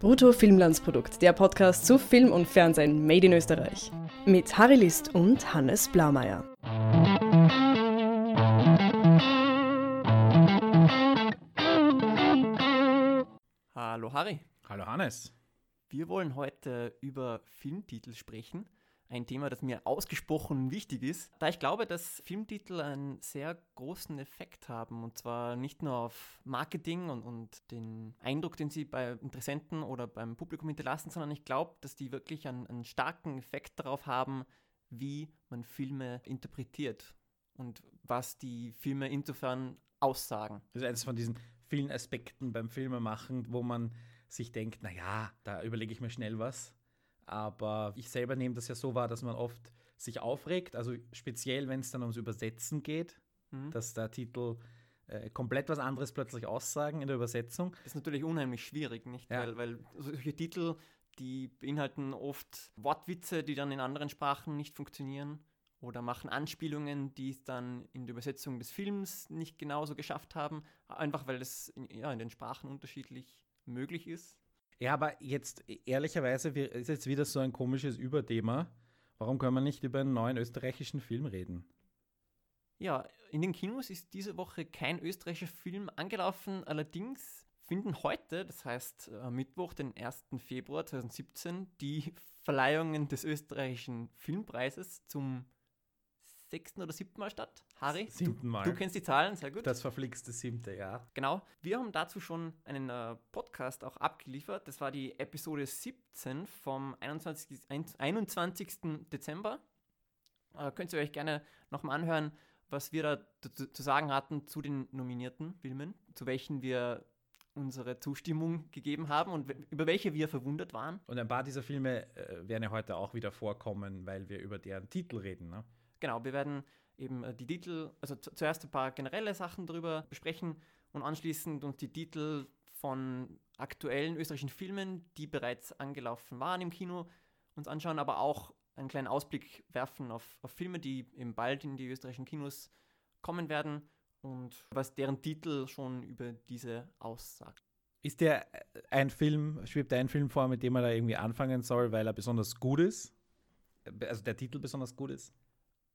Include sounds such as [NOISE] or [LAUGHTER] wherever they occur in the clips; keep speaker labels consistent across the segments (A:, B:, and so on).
A: Brutto Filmlandsprodukt, der Podcast zu Film und Fernsehen made in Österreich. Mit Harry List und Hannes Blaumeier.
B: Hallo Harry.
C: Hallo Hannes.
B: Wir wollen heute über Filmtitel sprechen. Ein Thema, das mir ausgesprochen wichtig ist, da ich glaube, dass Filmtitel einen sehr großen Effekt haben. Und zwar nicht nur auf Marketing und, und den Eindruck, den sie bei Interessenten oder beim Publikum hinterlassen, sondern ich glaube, dass die wirklich einen, einen starken Effekt darauf haben, wie man Filme interpretiert und was die Filme insofern aussagen.
C: Das ist eines von diesen vielen Aspekten beim Filmemachen, wo man sich denkt, naja, da überlege ich mir schnell was. Aber ich selber nehme das ja so wahr, dass man oft sich aufregt, also speziell, wenn es dann ums Übersetzen geht, mhm. dass der Titel äh, komplett was anderes plötzlich aussagen in der Übersetzung.
B: Das ist natürlich unheimlich schwierig, nicht? Ja. Weil, weil solche Titel, die beinhalten oft Wortwitze, die dann in anderen Sprachen nicht funktionieren oder machen Anspielungen, die es dann in der Übersetzung des Films nicht genauso geschafft haben, einfach weil es in, ja, in den Sprachen unterschiedlich möglich ist.
C: Ja, aber jetzt ehrlicherweise ist jetzt wieder so ein komisches Überthema. Warum können wir nicht über einen neuen österreichischen Film reden?
B: Ja, in den Kinos ist diese Woche kein österreichischer Film angelaufen. Allerdings finden heute, das heißt äh, Mittwoch, den 1. Februar 2017, die Verleihungen des österreichischen Filmpreises zum sechsten oder siebten Mal statt. Harry,
C: siebten Mal.
B: Du, du, kennst die Zahlen, sehr gut.
C: Das verflixte siebte, ja.
B: Genau. Wir haben dazu schon einen äh, Podcast auch abgeliefert. Das war die Episode 17 vom 21. 21. Dezember. Äh, könnt ihr euch gerne nochmal anhören, was wir da zu, zu sagen hatten zu den nominierten Filmen, zu welchen wir unsere Zustimmung gegeben haben und über welche wir verwundert waren.
C: Und ein paar dieser Filme äh, werden ja heute auch wieder vorkommen, weil wir über deren Titel reden. Ne?
B: Genau, wir werden eben äh, die Titel, also zuerst ein paar generelle Sachen darüber besprechen und anschließend uns die Titel von aktuellen österreichischen Filmen, die bereits angelaufen waren im Kino, uns anschauen, aber auch einen kleinen Ausblick werfen auf, auf Filme, die eben bald in die österreichischen Kinos kommen werden und was deren Titel schon über diese aussagt.
C: Ist der äh, ein Film, schwebt ein Film vor, mit dem man da irgendwie anfangen soll, weil er besonders gut ist? Also der Titel besonders gut ist?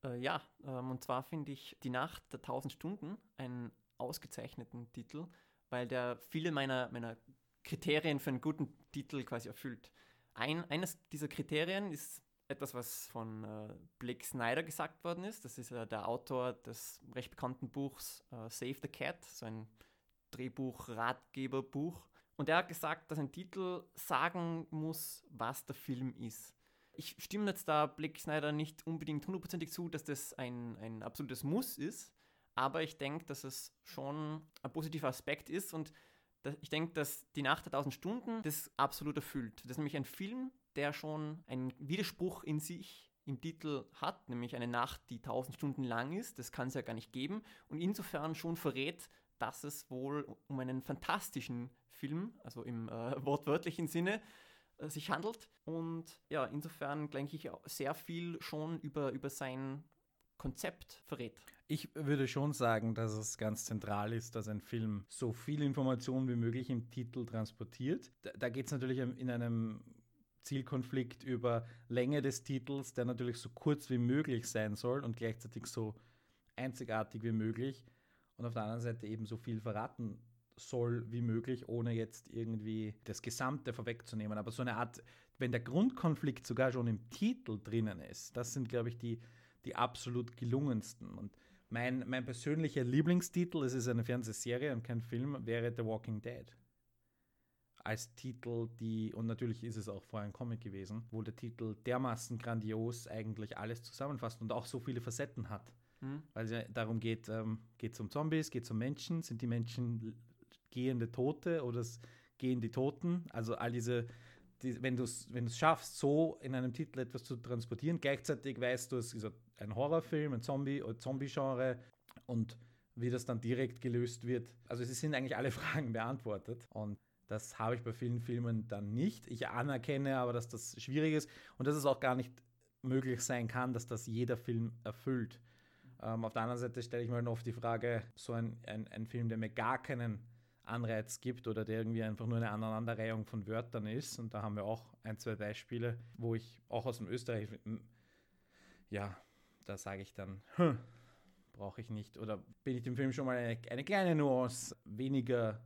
B: Äh, ja, ähm, und zwar finde ich Die Nacht der tausend Stunden einen ausgezeichneten Titel, weil der viele meiner, meiner Kriterien für einen guten Titel quasi erfüllt. Ein, eines dieser Kriterien ist etwas, was von äh, Blake Snyder gesagt worden ist. Das ist äh, der Autor des recht bekannten Buchs äh, Save the Cat, so ein Drehbuch-Ratgeberbuch. Und er hat gesagt, dass ein Titel sagen muss, was der Film ist ich stimme jetzt da Blick Snyder nicht unbedingt hundertprozentig zu, dass das ein, ein absolutes Muss ist, aber ich denke, dass es schon ein positiver Aspekt ist und ich denke, dass die Nacht der 1000 Stunden das absolut erfüllt. Das ist nämlich ein Film, der schon einen Widerspruch in sich im Titel hat, nämlich eine Nacht, die 1000 Stunden lang ist. Das kann es ja gar nicht geben und insofern schon verrät, dass es wohl um einen fantastischen Film, also im äh, wortwörtlichen Sinne, sich handelt. Und ja, insofern denke ich sehr viel schon über, über sein Konzept verrät.
C: Ich würde schon sagen, dass es ganz zentral ist, dass ein Film so viel Information wie möglich im Titel transportiert. Da, da geht es natürlich in einem Zielkonflikt über Länge des Titels, der natürlich so kurz wie möglich sein soll und gleichzeitig so einzigartig wie möglich. Und auf der anderen Seite eben so viel verraten soll wie möglich, ohne jetzt irgendwie das Gesamte vorwegzunehmen. Aber so eine Art, wenn der Grundkonflikt sogar schon im Titel drinnen ist, das sind, glaube ich, die, die absolut gelungensten. Und mein, mein persönlicher Lieblingstitel, es ist eine Fernsehserie und kein Film, wäre The Walking Dead. Als Titel, die, und natürlich ist es auch vorher ein Comic gewesen, wo der Titel dermaßen grandios eigentlich alles zusammenfasst und auch so viele Facetten hat. Mhm. Weil es ja darum geht, ähm, geht es um Zombies, geht es um Menschen, sind die Menschen gehende Tote oder es gehen die Toten. Also all diese, die, wenn du es wenn schaffst, so in einem Titel etwas zu transportieren, gleichzeitig weißt du, es ist ein Horrorfilm, ein Zombie- oder Zombie-Genre und wie das dann direkt gelöst wird. Also es sind eigentlich alle [LAUGHS] Fragen beantwortet und das habe ich bei vielen Filmen dann nicht. Ich anerkenne aber, dass das schwierig ist und dass es auch gar nicht möglich sein kann, dass das jeder Film erfüllt. Ähm, auf der anderen Seite stelle ich mir dann oft die Frage, so ein, ein, ein Film, der mir gar keinen Anreiz gibt oder der irgendwie einfach nur eine Aneinanderreihung von Wörtern ist. Und da haben wir auch ein, zwei Beispiele, wo ich auch aus dem Österreich, ja, da sage ich dann, hm, brauche ich nicht. Oder bin ich dem Film schon mal eine, eine kleine Nuance weniger,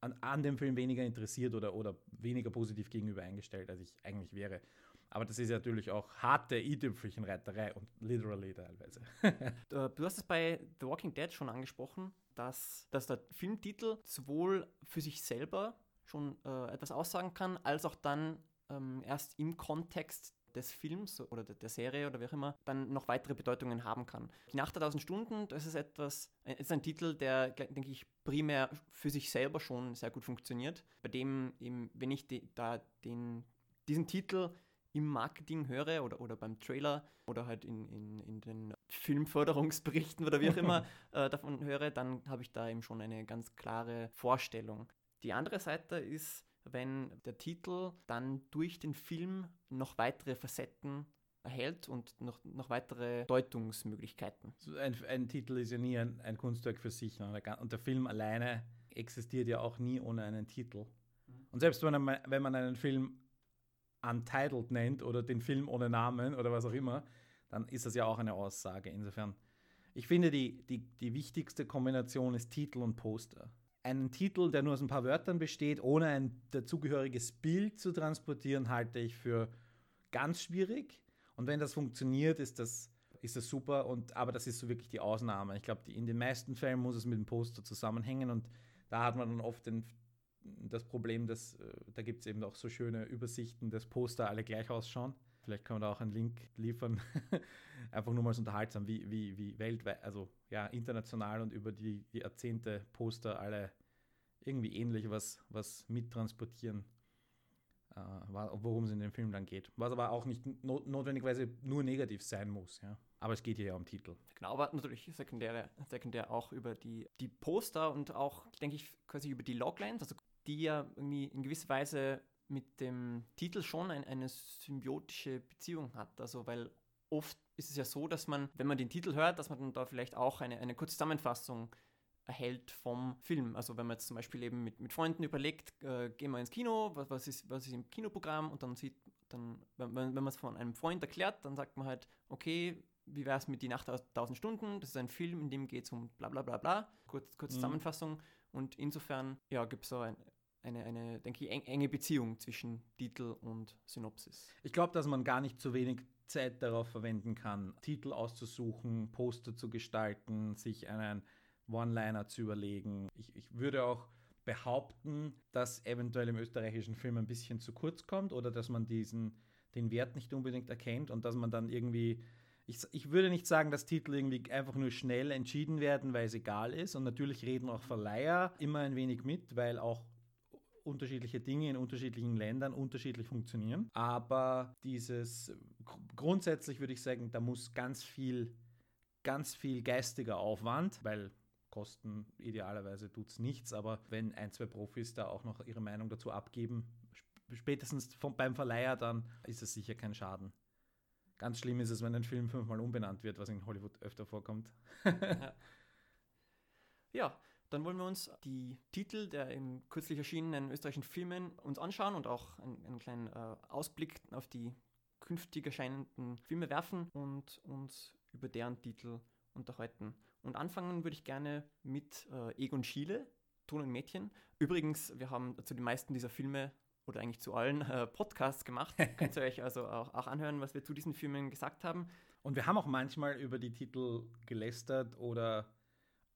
C: an, an, dem Film weniger interessiert oder, oder weniger positiv gegenüber eingestellt, als ich eigentlich wäre. Aber das ist natürlich auch harte i-Tüpfelchenreiterei und literally teilweise. [LAUGHS]
B: du hast es bei The Walking Dead schon angesprochen, dass, dass der Filmtitel sowohl für sich selber schon äh, etwas aussagen kann, als auch dann ähm, erst im Kontext des Films oder der Serie oder wie auch immer dann noch weitere Bedeutungen haben kann. Die Nacht der tausend Stunden, das ist etwas, äh, ist ein Titel, der, denke ich, primär für sich selber schon sehr gut funktioniert, bei dem eben, wenn ich die, da den, diesen Titel im Marketing höre oder, oder beim Trailer oder halt in, in, in den Filmförderungsberichten oder wie auch immer [LAUGHS] äh, davon höre, dann habe ich da eben schon eine ganz klare Vorstellung. Die andere Seite ist, wenn der Titel dann durch den Film noch weitere Facetten erhält und noch, noch weitere Deutungsmöglichkeiten.
C: ein, ein, Titel ist ja nie ein, ein Kunstwerk für sich. Ne? Und der Film alleine existiert ja auch nie ohne einen Titel. Mhm. Und selbst wenn man, wenn man einen Film Untitled nennt oder den Film ohne Namen oder was auch immer, dann ist das ja auch eine Aussage. Insofern, ich finde, die, die, die wichtigste Kombination ist Titel und Poster. Einen Titel, der nur aus ein paar Wörtern besteht, ohne ein dazugehöriges Bild zu transportieren, halte ich für ganz schwierig. Und wenn das funktioniert, ist das, ist das super. Und, aber das ist so wirklich die Ausnahme. Ich glaube, in den meisten Fällen muss es mit dem Poster zusammenhängen und da hat man dann oft den, das Problem, dass äh, da gibt es eben auch so schöne Übersichten, dass Poster alle gleich ausschauen. Vielleicht kann man da auch einen Link liefern. [LAUGHS] Einfach nur mal so unterhaltsam, wie, wie, wie weltweit, also ja, international und über die, Jahrzehnte Poster alle irgendwie ähnlich was, was mittransportieren, äh, worum es in dem Film dann geht. Was aber auch nicht not notwendigerweise nur negativ sein muss, ja. Aber es geht hier ja um Titel.
B: Genau, aber natürlich sekundäre, sekundär auch über die, die Poster und auch, denke ich, quasi über die Loglines, also die ja irgendwie in gewisser Weise mit dem Titel schon ein, eine symbiotische Beziehung hat. Also weil oft ist es ja so, dass man, wenn man den Titel hört, dass man dann da vielleicht auch eine, eine kurze Zusammenfassung erhält vom Film. Also wenn man jetzt zum Beispiel eben mit, mit Freunden überlegt, äh, gehen wir ins Kino, was, was, ist, was ist im Kinoprogramm und dann sieht, dann, wenn, wenn man es von einem Freund erklärt, dann sagt man halt, okay, wie wäre es mit Die Nacht aus 1000 Stunden? Das ist ein Film, in dem geht es um bla bla bla bla. Kurz, kurze mhm. Zusammenfassung. Und insofern, ja, gibt es so ein, eine, eine, denke ich, enge Beziehung zwischen Titel und Synopsis.
C: Ich glaube, dass man gar nicht zu wenig Zeit darauf verwenden kann, Titel auszusuchen, Poster zu gestalten, sich einen One-Liner zu überlegen. Ich, ich würde auch behaupten, dass eventuell im österreichischen Film ein bisschen zu kurz kommt oder dass man diesen, den Wert nicht unbedingt erkennt und dass man dann irgendwie ich, ich, würde nicht sagen, dass Titel irgendwie einfach nur schnell entschieden werden, weil es egal ist. Und natürlich reden auch Verleiher immer ein wenig mit, weil auch unterschiedliche Dinge in unterschiedlichen Ländern unterschiedlich funktionieren. Aber dieses grundsätzlich würde ich sagen, da muss ganz viel, ganz viel geistiger Aufwand, weil Kosten idealerweise tut es nichts, aber wenn ein, zwei Profis da auch noch ihre Meinung dazu abgeben, spätestens vom, beim Verleiher, dann ist es sicher kein Schaden. Ganz schlimm ist es, wenn ein Film fünfmal umbenannt wird, was in Hollywood öfter vorkommt.
B: ja. [LAUGHS] Dann wollen wir uns die Titel der im kürzlich erschienenen österreichischen Filmen uns anschauen und auch einen, einen kleinen äh, Ausblick auf die künftig erscheinenden Filme werfen und uns über deren Titel unterhalten. Und anfangen würde ich gerne mit äh, Egon Schiele, Ton und Mädchen. Übrigens, wir haben zu den meisten dieser Filme oder eigentlich zu allen äh, Podcasts gemacht. [LAUGHS] Könnt ihr euch also auch, auch anhören, was wir zu diesen Filmen gesagt haben.
C: Und wir haben auch manchmal über die Titel gelästert oder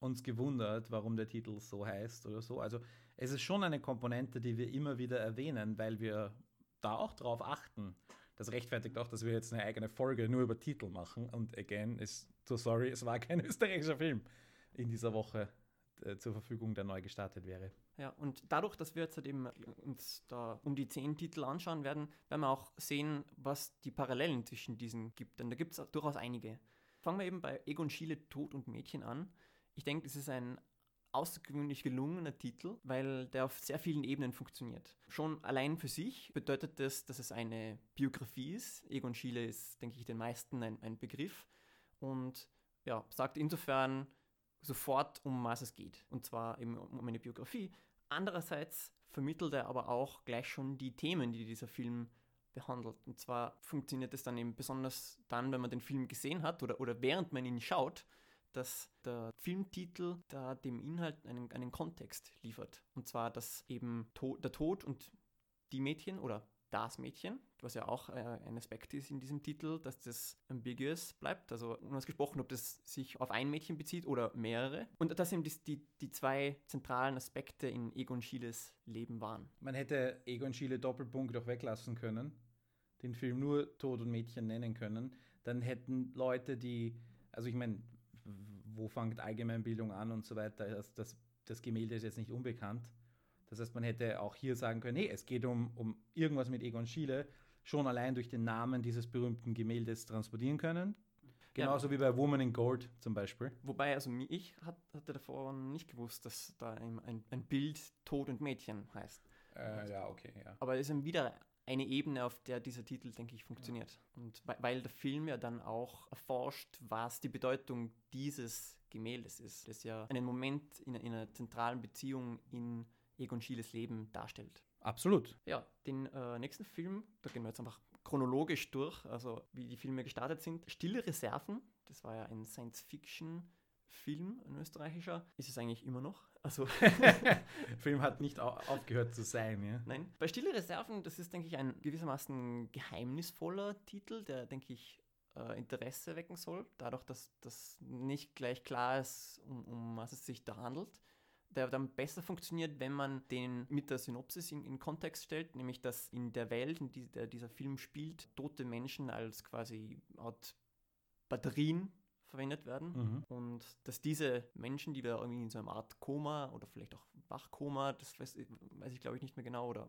C: uns gewundert, warum der Titel so heißt oder so. Also es ist schon eine Komponente, die wir immer wieder erwähnen, weil wir da auch drauf achten. Das rechtfertigt auch, dass wir jetzt eine eigene Folge nur über Titel machen. Und again, ist so sorry, es war kein [LAUGHS] österreichischer Film in dieser Woche äh, zur Verfügung, der neu gestartet wäre.
B: Ja, und dadurch, dass wir jetzt halt eben uns da um die zehn Titel anschauen werden, werden wir auch sehen, was die Parallelen zwischen diesen gibt. Denn da gibt es durchaus einige. Fangen wir eben bei Egon Schiele Tod und Mädchen an. Ich denke, das ist ein außergewöhnlich gelungener Titel, weil der auf sehr vielen Ebenen funktioniert. Schon allein für sich bedeutet das, dass es eine Biografie ist. Egon Schiele ist, denke ich, den meisten ein, ein Begriff und ja, sagt insofern sofort, um was es geht. Und zwar eben um eine Biografie, Andererseits vermittelt er aber auch gleich schon die Themen, die dieser Film behandelt. Und zwar funktioniert es dann eben besonders dann, wenn man den Film gesehen hat oder, oder während man ihn schaut, dass der Filmtitel da dem Inhalt einen, einen Kontext liefert. Und zwar, dass eben to der Tod und die Mädchen oder das Mädchen, was ja auch äh, ein Aspekt ist in diesem Titel, dass das ambiguous bleibt, also gesprochen, ob das sich auf ein Mädchen bezieht oder mehrere. Und das sind die, die, die zwei zentralen Aspekte in Egon Schieles Leben waren.
C: Man hätte Egon Schiele Doppelpunkt auch weglassen können, den Film nur Tod und Mädchen nennen können. Dann hätten Leute, die, also ich meine, wo fängt Allgemeinbildung an und so weiter, das, das, das Gemälde ist jetzt nicht unbekannt das heißt, man hätte auch hier sagen können, hey, es geht um, um irgendwas mit Egon Schiele, schon allein durch den Namen dieses berühmten Gemäldes transportieren können. Genauso ja. wie bei Woman in Gold zum Beispiel.
B: Wobei, also ich hatte davor nicht gewusst, dass da ein, ein Bild Tod und Mädchen heißt.
C: Äh, ja, okay, ja.
B: Aber es ist wieder eine Ebene, auf der dieser Titel, denke ich, funktioniert. Ja. Und weil der Film ja dann auch erforscht, was die Bedeutung dieses Gemäldes ist. Das ja einen Moment in, in einer zentralen Beziehung in Egon Schieles Leben darstellt.
C: Absolut.
B: Ja, den äh, nächsten Film, da gehen wir jetzt einfach chronologisch durch, also wie die Filme gestartet sind. Stille Reserven, das war ja ein Science-Fiction-Film, ein österreichischer, ist es eigentlich immer noch. Also [LAUGHS] [LAUGHS]
C: Film hat nicht aufgehört zu sein, ja?
B: Nein. Bei Stille Reserven, das ist, denke ich, ein gewissermaßen geheimnisvoller Titel, der, denke ich, äh, Interesse wecken soll, dadurch, dass das nicht gleich klar ist, um, um was es sich da handelt der dann besser funktioniert, wenn man den mit der Synopsis in, in Kontext stellt, nämlich dass in der Welt, in die, der dieser Film spielt, tote Menschen als quasi Art Batterien verwendet werden mhm. und dass diese Menschen, die da irgendwie in so einer Art Koma oder vielleicht auch Wachkoma, das weiß, weiß ich glaube ich nicht mehr genau oder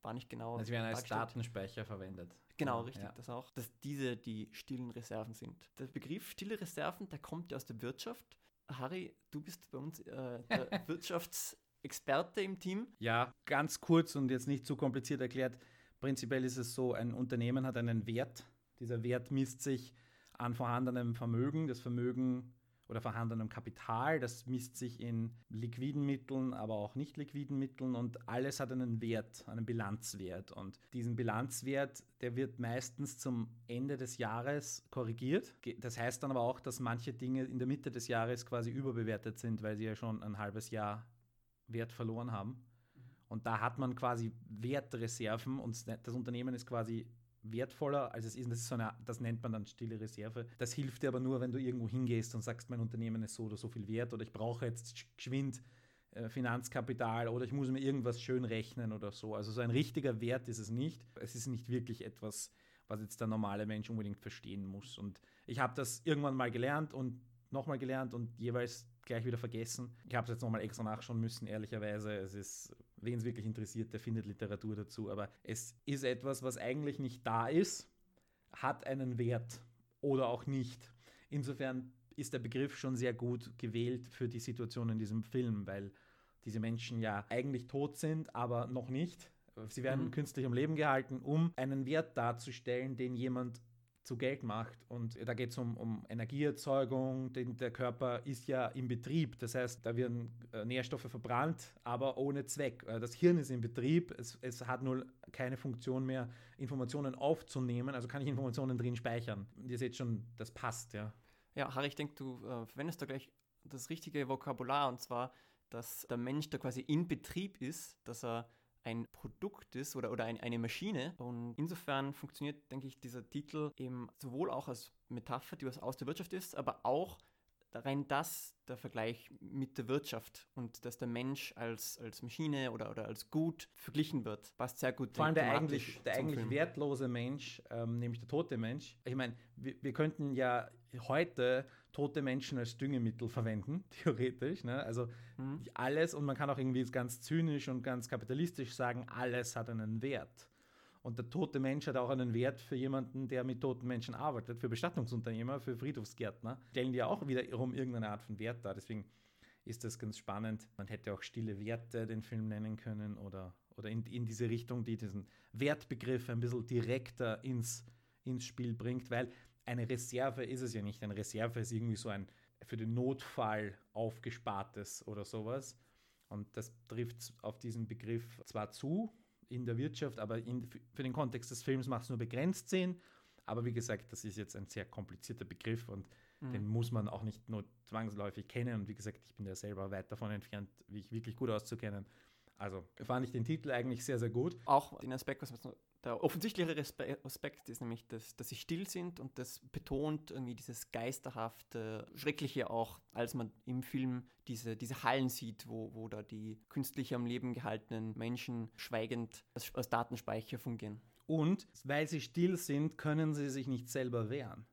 B: war nicht genau.
C: Also werden als Datenspeicher verwendet.
B: Genau, richtig, ja. das auch. Dass diese die stillen Reserven sind. Der Begriff stille Reserven, der kommt ja aus der Wirtschaft Harry, du bist bei uns äh, der [LAUGHS] Wirtschaftsexperte im Team.
C: Ja, ganz kurz und jetzt nicht zu kompliziert erklärt. Prinzipiell ist es so, ein Unternehmen hat einen Wert. Dieser Wert misst sich an vorhandenem Vermögen. Das Vermögen oder vorhandenem Kapital. Das misst sich in liquiden Mitteln, aber auch nicht liquiden Mitteln und alles hat einen Wert, einen Bilanzwert. Und diesen Bilanzwert, der wird meistens zum Ende des Jahres korrigiert. Das heißt dann aber auch, dass manche Dinge in der Mitte des Jahres quasi überbewertet sind, weil sie ja schon ein halbes Jahr Wert verloren haben. Und da hat man quasi Wertreserven und das Unternehmen ist quasi wertvoller, als es ist. Das, ist so eine, das nennt man dann stille Reserve. Das hilft dir aber nur, wenn du irgendwo hingehst und sagst, mein Unternehmen ist so oder so viel wert oder ich brauche jetzt geschwind äh, Finanzkapital oder ich muss mir irgendwas schön rechnen oder so. Also so ein richtiger Wert ist es nicht. Es ist nicht wirklich etwas, was jetzt der normale Mensch unbedingt verstehen muss. Und ich habe das irgendwann mal gelernt und nochmal gelernt und jeweils gleich wieder vergessen. Ich habe es jetzt nochmal extra nachschauen müssen, ehrlicherweise. Es ist wen es wirklich interessiert, der findet Literatur dazu. Aber es ist etwas, was eigentlich nicht da ist, hat einen Wert oder auch nicht. Insofern ist der Begriff schon sehr gut gewählt für die Situation in diesem Film, weil diese Menschen ja eigentlich tot sind, aber noch nicht. Sie werden mhm. künstlich am Leben gehalten, um einen Wert darzustellen, den jemand zu Geld macht. Und da geht es um, um Energieerzeugung, denn der Körper ist ja im Betrieb. Das heißt, da werden äh, Nährstoffe verbrannt, aber ohne Zweck. Äh, das Hirn ist im Betrieb, es, es hat nur keine Funktion mehr, Informationen aufzunehmen, also kann ich Informationen drin speichern. Ihr seht schon, das passt, ja.
B: Ja, Harry, ich denke, du äh, verwendest da gleich das richtige Vokabular und zwar, dass der Mensch da quasi in Betrieb ist, dass er ein Produkt ist oder, oder ein, eine Maschine. Und insofern funktioniert, denke ich, dieser Titel eben sowohl auch als Metapher, die was aus der Wirtschaft ist, aber auch rein das der Vergleich mit der Wirtschaft und dass der Mensch als, als Maschine oder, oder als Gut verglichen wird, passt sehr gut.
C: Vor allem der eigentlich, der eigentlich Film. wertlose Mensch, ähm, nämlich der tote Mensch. Ich meine, wir, wir könnten ja heute tote Menschen als Düngemittel verwenden, [LAUGHS] theoretisch. Ne? Also mhm. alles, und man kann auch irgendwie ganz zynisch und ganz kapitalistisch sagen, alles hat einen Wert. Und der tote Mensch hat auch einen Wert für jemanden, der mit toten Menschen arbeitet, für Bestattungsunternehmer, für Friedhofsgärtner. Stellen die auch wiederum irgendeine Art von Wert dar. Deswegen ist das ganz spannend. Man hätte auch stille Werte den Film nennen können oder, oder in, in diese Richtung, die diesen Wertbegriff ein bisschen direkter ins, ins Spiel bringt, weil eine Reserve ist es ja nicht. Eine Reserve ist irgendwie so ein für den Notfall aufgespartes oder sowas. Und das trifft auf diesen Begriff zwar zu in der Wirtschaft, aber in, für den Kontext des Films macht es nur begrenzt Sinn. Aber wie gesagt, das ist jetzt ein sehr komplizierter Begriff und mhm. den muss man auch nicht nur zwangsläufig kennen. Und wie gesagt, ich bin ja selber weit davon entfernt, wie ich wirklich gut auszukennen. Also fand ich den Titel eigentlich sehr, sehr gut.
B: Auch den Aspekt, was man der offensichtlichere Aspekt ist nämlich, dass, dass sie still sind und das betont irgendwie dieses geisterhafte, schreckliche auch, als man im Film diese, diese Hallen sieht, wo, wo da die künstlich am Leben gehaltenen Menschen schweigend als, als Datenspeicher fungieren.
C: Und weil sie still sind, können sie sich nicht selber wehren.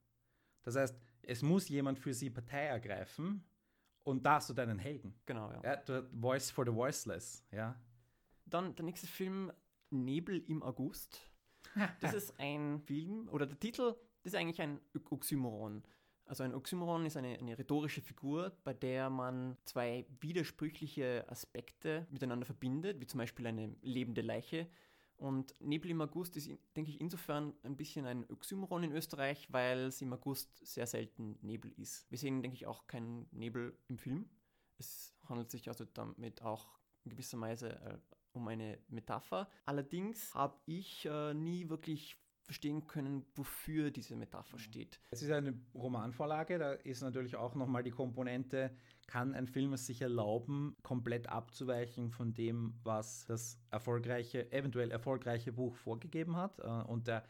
C: Das heißt, es muss jemand für sie Partei ergreifen und da hast du deinen Helden.
B: Genau, ja.
C: ja Voice for the Voiceless, ja.
B: Dann der nächste Film, Nebel im August. Das ist ein Film, oder der Titel ist eigentlich ein Oxymoron. Also ein Oxymoron ist eine, eine rhetorische Figur, bei der man zwei widersprüchliche Aspekte miteinander verbindet, wie zum Beispiel eine lebende Leiche. Und Nebel im August ist, denke ich, insofern ein bisschen ein Oxymoron in Österreich, weil es im August sehr selten Nebel ist. Wir sehen, denke ich, auch keinen Nebel im Film. Es handelt sich also damit auch in gewisser Weise äh, um eine Metapher. Allerdings habe ich äh, nie wirklich verstehen können, wofür diese Metapher steht.
C: Es ist eine Romanvorlage, da ist natürlich auch nochmal die Komponente, kann ein Film es sich erlauben, komplett abzuweichen von dem, was das erfolgreiche, eventuell erfolgreiche Buch vorgegeben hat. Äh, und der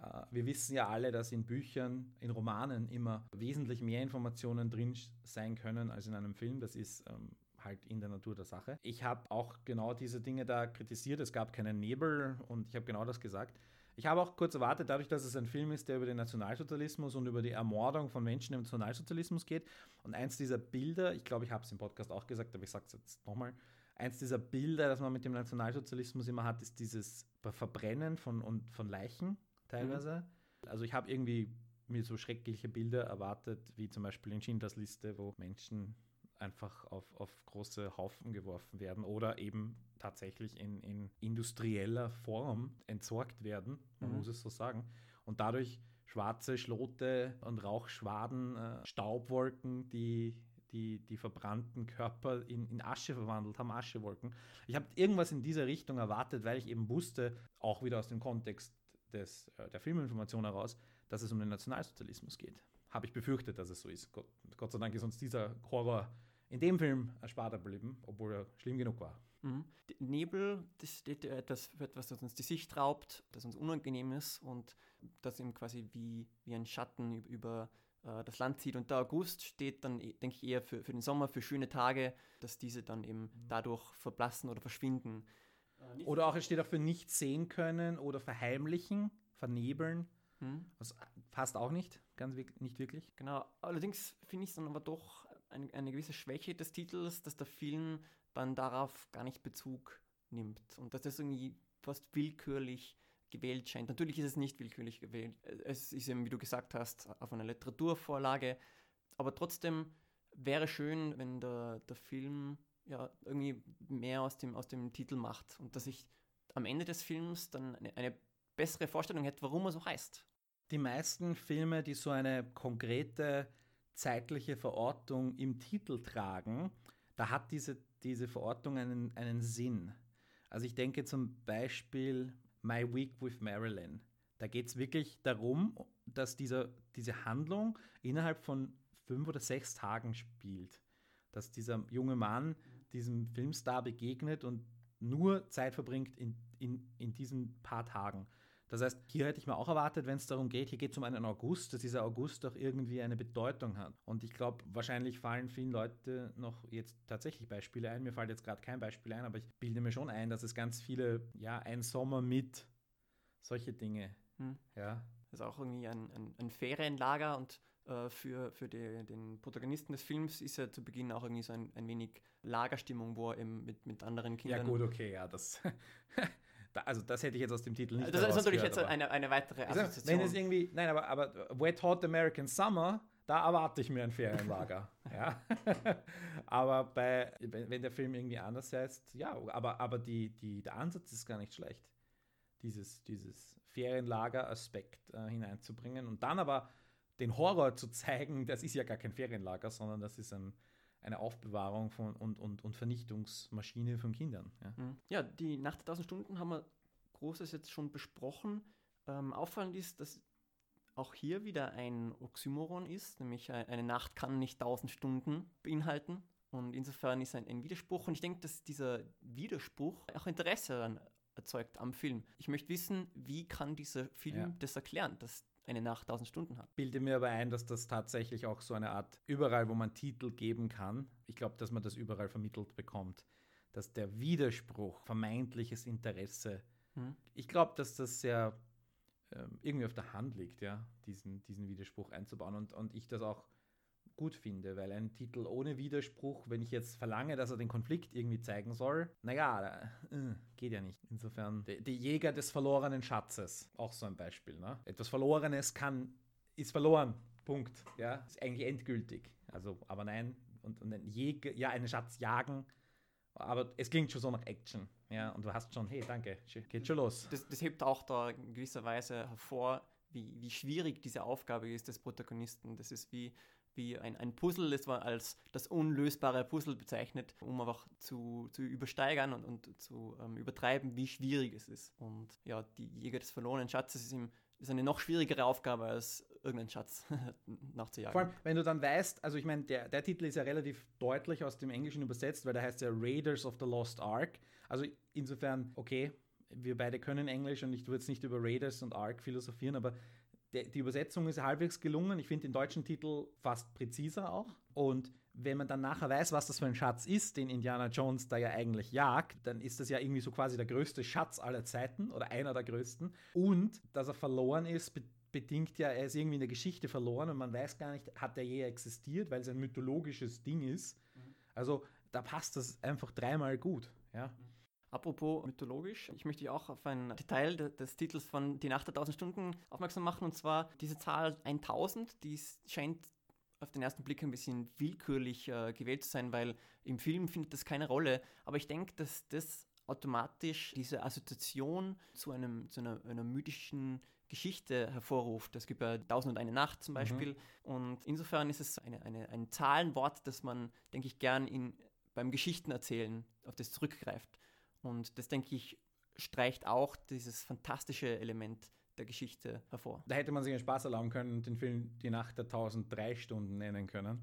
C: äh, wir wissen ja alle, dass in Büchern, in Romanen immer wesentlich mehr Informationen drin sein können als in einem Film. Das ist ähm, halt in der Natur der Sache. Ich habe auch genau diese Dinge da kritisiert. Es gab keinen Nebel und ich habe genau das gesagt. Ich habe auch kurz erwartet, dadurch, dass es ein Film ist, der über den Nationalsozialismus und über die Ermordung von Menschen im Nationalsozialismus geht. Und eins dieser Bilder, ich glaube, ich habe es im Podcast auch gesagt, aber ich sage es jetzt nochmal, eins dieser Bilder, das man mit dem Nationalsozialismus immer hat, ist dieses Verbrennen von, und, von Leichen teilweise. Mhm. Also ich habe irgendwie mir so schreckliche Bilder erwartet, wie zum Beispiel in Schindlers Liste, wo Menschen einfach auf, auf große Haufen geworfen werden oder eben tatsächlich in, in industrieller Form entsorgt werden, man mhm. muss es so sagen. Und dadurch schwarze Schlote und Rauchschwaden, äh, Staubwolken, die, die die verbrannten Körper in, in Asche verwandelt haben, Aschewolken. Ich habe irgendwas in dieser Richtung erwartet, weil ich eben wusste, auch wieder aus dem Kontext des, äh, der Filminformation heraus, dass es um den Nationalsozialismus geht. Habe ich befürchtet, dass es so ist. Gott, Gott sei Dank ist uns dieser Horror in dem Film erspart geblieben, obwohl er schlimm genug war.
B: Mhm. Nebel, das steht etwas für etwas, das uns die Sicht raubt, das uns unangenehm ist und das eben quasi wie, wie ein Schatten über, äh, das Land zieht. Und der August steht dann, denke ich, eher für, für den Sommer, für schöne Tage, dass diese dann eben mhm. dadurch verblassen oder verschwinden.
C: Äh, oder auch, es steht auch für nicht sehen können oder verheimlichen, vernebeln. Mhm. Das passt auch nicht, ganz nicht wirklich.
B: Genau, allerdings finde ich es dann aber doch eine, eine gewisse Schwäche des Titels, dass der Film dann darauf gar nicht Bezug nimmt und dass das irgendwie fast willkürlich gewählt scheint. Natürlich ist es nicht willkürlich gewählt. Es ist eben, wie du gesagt hast, auf einer Literaturvorlage. Aber trotzdem wäre schön, wenn der, der Film ja irgendwie mehr aus dem, aus dem Titel macht und dass ich am Ende des Films dann eine, eine bessere Vorstellung hätte, warum er so heißt.
C: Die meisten Filme, die so eine konkrete zeitliche Verortung im Titel tragen, da hat diese, diese Verortung einen, einen Sinn. Also ich denke zum Beispiel My Week with Marilyn. Da geht es wirklich darum, dass dieser, diese Handlung innerhalb von fünf oder sechs Tagen spielt. Dass dieser junge Mann diesem Filmstar begegnet und nur Zeit verbringt in, in, in diesen paar Tagen. Das heißt, hier hätte ich mir auch erwartet, wenn es darum geht, hier geht es um einen August, dass dieser August auch irgendwie eine Bedeutung hat. Und ich glaube, wahrscheinlich fallen vielen Leute noch jetzt tatsächlich Beispiele ein. Mir fällt jetzt gerade kein Beispiel ein, aber ich bilde mir schon ein, dass es ganz viele, ja, ein Sommer mit solche Dinge. Hm. Ja.
B: Das ist auch irgendwie ein, ein, ein Ferienlager und äh, für, für die, den Protagonisten des Films ist ja zu Beginn auch irgendwie so ein, ein wenig Lagerstimmung, wo er eben mit, mit anderen Kindern.
C: Ja, gut, okay, ja, das. [LAUGHS] Da, also das hätte ich jetzt aus dem Titel nicht
B: Das ist natürlich jetzt eine, eine weitere Assoziation.
C: Wenn es irgendwie, nein, aber, aber Wet Hot American Summer, da erwarte ich mir ein Ferienlager. [LAUGHS] ja. [LAUGHS] aber bei, wenn der Film irgendwie anders heißt, ja, aber, aber die, die, der Ansatz ist gar nicht schlecht. Dieses, dieses Ferienlager-Aspekt äh, hineinzubringen und dann aber den Horror zu zeigen, das ist ja gar kein Ferienlager, sondern das ist ein, eine Aufbewahrung von, und, und, und Vernichtungsmaschine von Kindern. Ja.
B: Mhm. ja, die Nacht der 1000 Stunden haben wir Großes jetzt schon besprochen. Ähm, auffallend ist, dass auch hier wieder ein Oxymoron ist, nämlich eine Nacht kann nicht 1000 Stunden beinhalten. Und insofern ist ein, ein Widerspruch. Und ich denke, dass dieser Widerspruch auch Interesse daran erzeugt am Film. Ich möchte wissen, wie kann dieser Film ja. das erklären, dass eine Nacht 1000 Stunden hat.
C: Bilde mir aber ein, dass das tatsächlich auch so eine Art, überall, wo man Titel geben kann, ich glaube, dass man das überall vermittelt bekommt, dass der Widerspruch, vermeintliches Interesse, hm. ich glaube, dass das sehr ähm, irgendwie auf der Hand liegt, ja, diesen, diesen Widerspruch einzubauen und, und ich das auch gut finde, weil ein Titel ohne Widerspruch, wenn ich jetzt verlange, dass er den Konflikt irgendwie zeigen soll, naja, äh, geht ja nicht. Insofern, die, die, Jäger des verlorenen Schatzes, auch so ein Beispiel. Ne? Etwas Verlorenes kann, ist verloren. Punkt. Ja, ist eigentlich endgültig. Also, aber nein, und, und ein Jäger, ja, einen Schatz jagen, aber es klingt schon so nach Action. Ja, und du hast schon, hey, danke, geht schon los.
B: Das, das hebt auch da in gewisser Weise hervor, wie, wie schwierig diese Aufgabe ist des Protagonisten. Das ist wie wie ein, ein Puzzle, das man als das unlösbare Puzzle bezeichnet, um einfach zu, zu übersteigern und, und zu ähm, übertreiben, wie schwierig es ist. Und ja, die Jäger des verlorenen Schatzes ist, ihm, ist eine noch schwierigere Aufgabe, als irgendeinen Schatz [LAUGHS] nachzujagen.
C: Vor allem, wenn du dann weißt, also ich meine, der, der Titel ist ja relativ deutlich aus dem Englischen übersetzt, weil der heißt ja Raiders of the Lost Ark. Also insofern, okay, wir beide können Englisch und ich würde jetzt nicht über Raiders und Ark philosophieren, aber die Übersetzung ist halbwegs gelungen. Ich finde den deutschen Titel fast präziser auch. Und wenn man dann nachher weiß, was das für ein Schatz ist, den Indiana Jones da ja eigentlich jagt, dann ist das ja irgendwie so quasi der größte Schatz aller Zeiten oder einer der größten. Und dass er verloren ist, bedingt ja, er ist irgendwie in der Geschichte verloren und man weiß gar nicht, hat er je existiert, weil es ein mythologisches Ding ist. Mhm. Also da passt das einfach dreimal gut. Ja. Mhm.
B: Apropos mythologisch, ich möchte auch auf ein Detail des Titels von Die Nacht der 1000 Stunden aufmerksam machen, und zwar diese Zahl 1000, die scheint auf den ersten Blick ein bisschen willkürlich äh, gewählt zu sein, weil im Film findet das keine Rolle. Aber ich denke, dass das automatisch diese Assoziation zu, einem, zu einer, einer mythischen Geschichte hervorruft. Es gibt ja Tausend und eine Nacht zum mhm. Beispiel. Mhm. Und insofern ist es eine, eine, ein Zahlenwort, das man, denke ich, gern in, beim Geschichtenerzählen auf das zurückgreift. Und das, denke ich, streicht auch dieses fantastische Element der Geschichte hervor.
C: Da hätte man sich einen Spaß erlauben können und den Film Die Nacht der 1003 Stunden nennen können.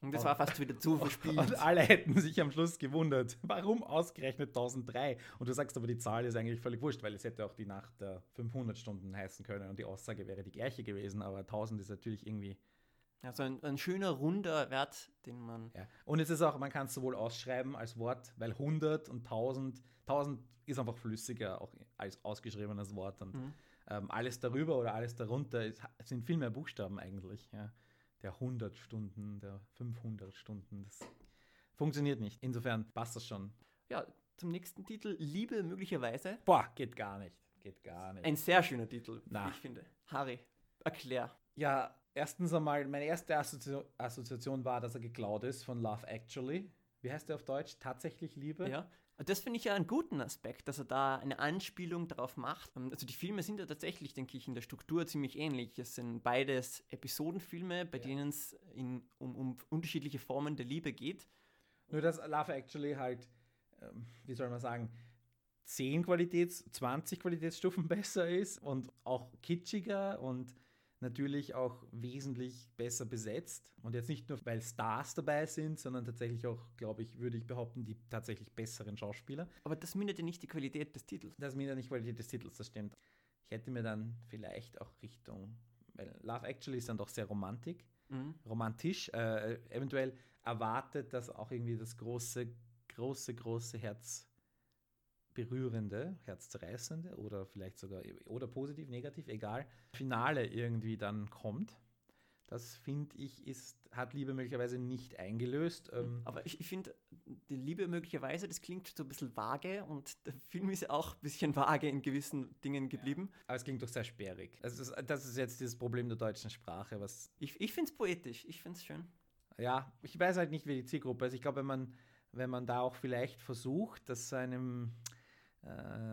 B: Und das war fast wieder zu [LAUGHS] verspielt.
C: Und alle hätten sich am Schluss gewundert, warum ausgerechnet 1003? Und du sagst aber, die Zahl ist eigentlich völlig wurscht, weil es hätte auch die Nacht der 500 Stunden heißen können und die Aussage wäre die gleiche gewesen, aber 1000 ist natürlich irgendwie
B: also ein, ein, schöner, runder Wert, den man.
C: Ja. Und es ist auch, man kann es sowohl ausschreiben als Wort, weil 100 und 1000, 1000 ist einfach flüssiger auch als ausgeschriebenes Wort. Und mhm. ähm, alles darüber oder alles darunter ist, sind viel mehr Buchstaben eigentlich. Ja. Der 100 Stunden, der 500 Stunden, das funktioniert nicht. Insofern passt das schon.
B: Ja, zum nächsten Titel, Liebe möglicherweise.
C: Boah, geht gar nicht. Geht gar nicht.
B: Ein sehr schöner Titel, Na. ich finde. Harry, erklär.
C: Ja, erstens einmal, meine erste Assozi Assoziation war, dass er geklaut ist von Love Actually. Wie heißt der auf Deutsch? Tatsächlich Liebe?
B: Ja. Das finde ich ja einen guten Aspekt, dass er da eine Anspielung darauf macht. Ähm, also die Filme sind ja tatsächlich, denke ich, in der Struktur ziemlich ähnlich. Es sind beides Episodenfilme, bei ja. denen es um, um unterschiedliche Formen der Liebe geht.
C: Nur dass Love Actually halt, ähm, wie soll man sagen, 10 Qualitäts-, 20 Qualitätsstufen [LAUGHS] besser ist und auch kitschiger und natürlich auch wesentlich besser besetzt. Und jetzt nicht nur, weil Stars dabei sind, sondern tatsächlich auch, glaube ich, würde ich behaupten, die tatsächlich besseren Schauspieler.
B: Aber das mindert ja nicht die Qualität des Titels.
C: Das mindert nicht die Qualität des Titels, das stimmt. Ich hätte mir dann vielleicht auch Richtung, weil Love Actually ist dann doch sehr romantik, mhm. romantisch, äh, eventuell erwartet, dass auch irgendwie das große, große, große Herz berührende, herzzerreißende oder vielleicht sogar oder positiv, negativ, egal, Finale irgendwie dann kommt. Das finde ich, ist, hat Liebe möglicherweise nicht eingelöst.
B: Ähm Aber ich, finde, die Liebe möglicherweise, das klingt so ein bisschen vage und der Film ist ja auch ein bisschen vage in gewissen Dingen geblieben.
C: Ja, aber es klingt doch sehr sperrig. Also das, ist jetzt dieses Problem der deutschen Sprache. Was
B: ich ich finde es poetisch, ich finde es schön.
C: Ja, ich weiß halt nicht, wie die Zielgruppe ist. Ich glaube, wenn man, wenn man da auch vielleicht versucht, dass seinem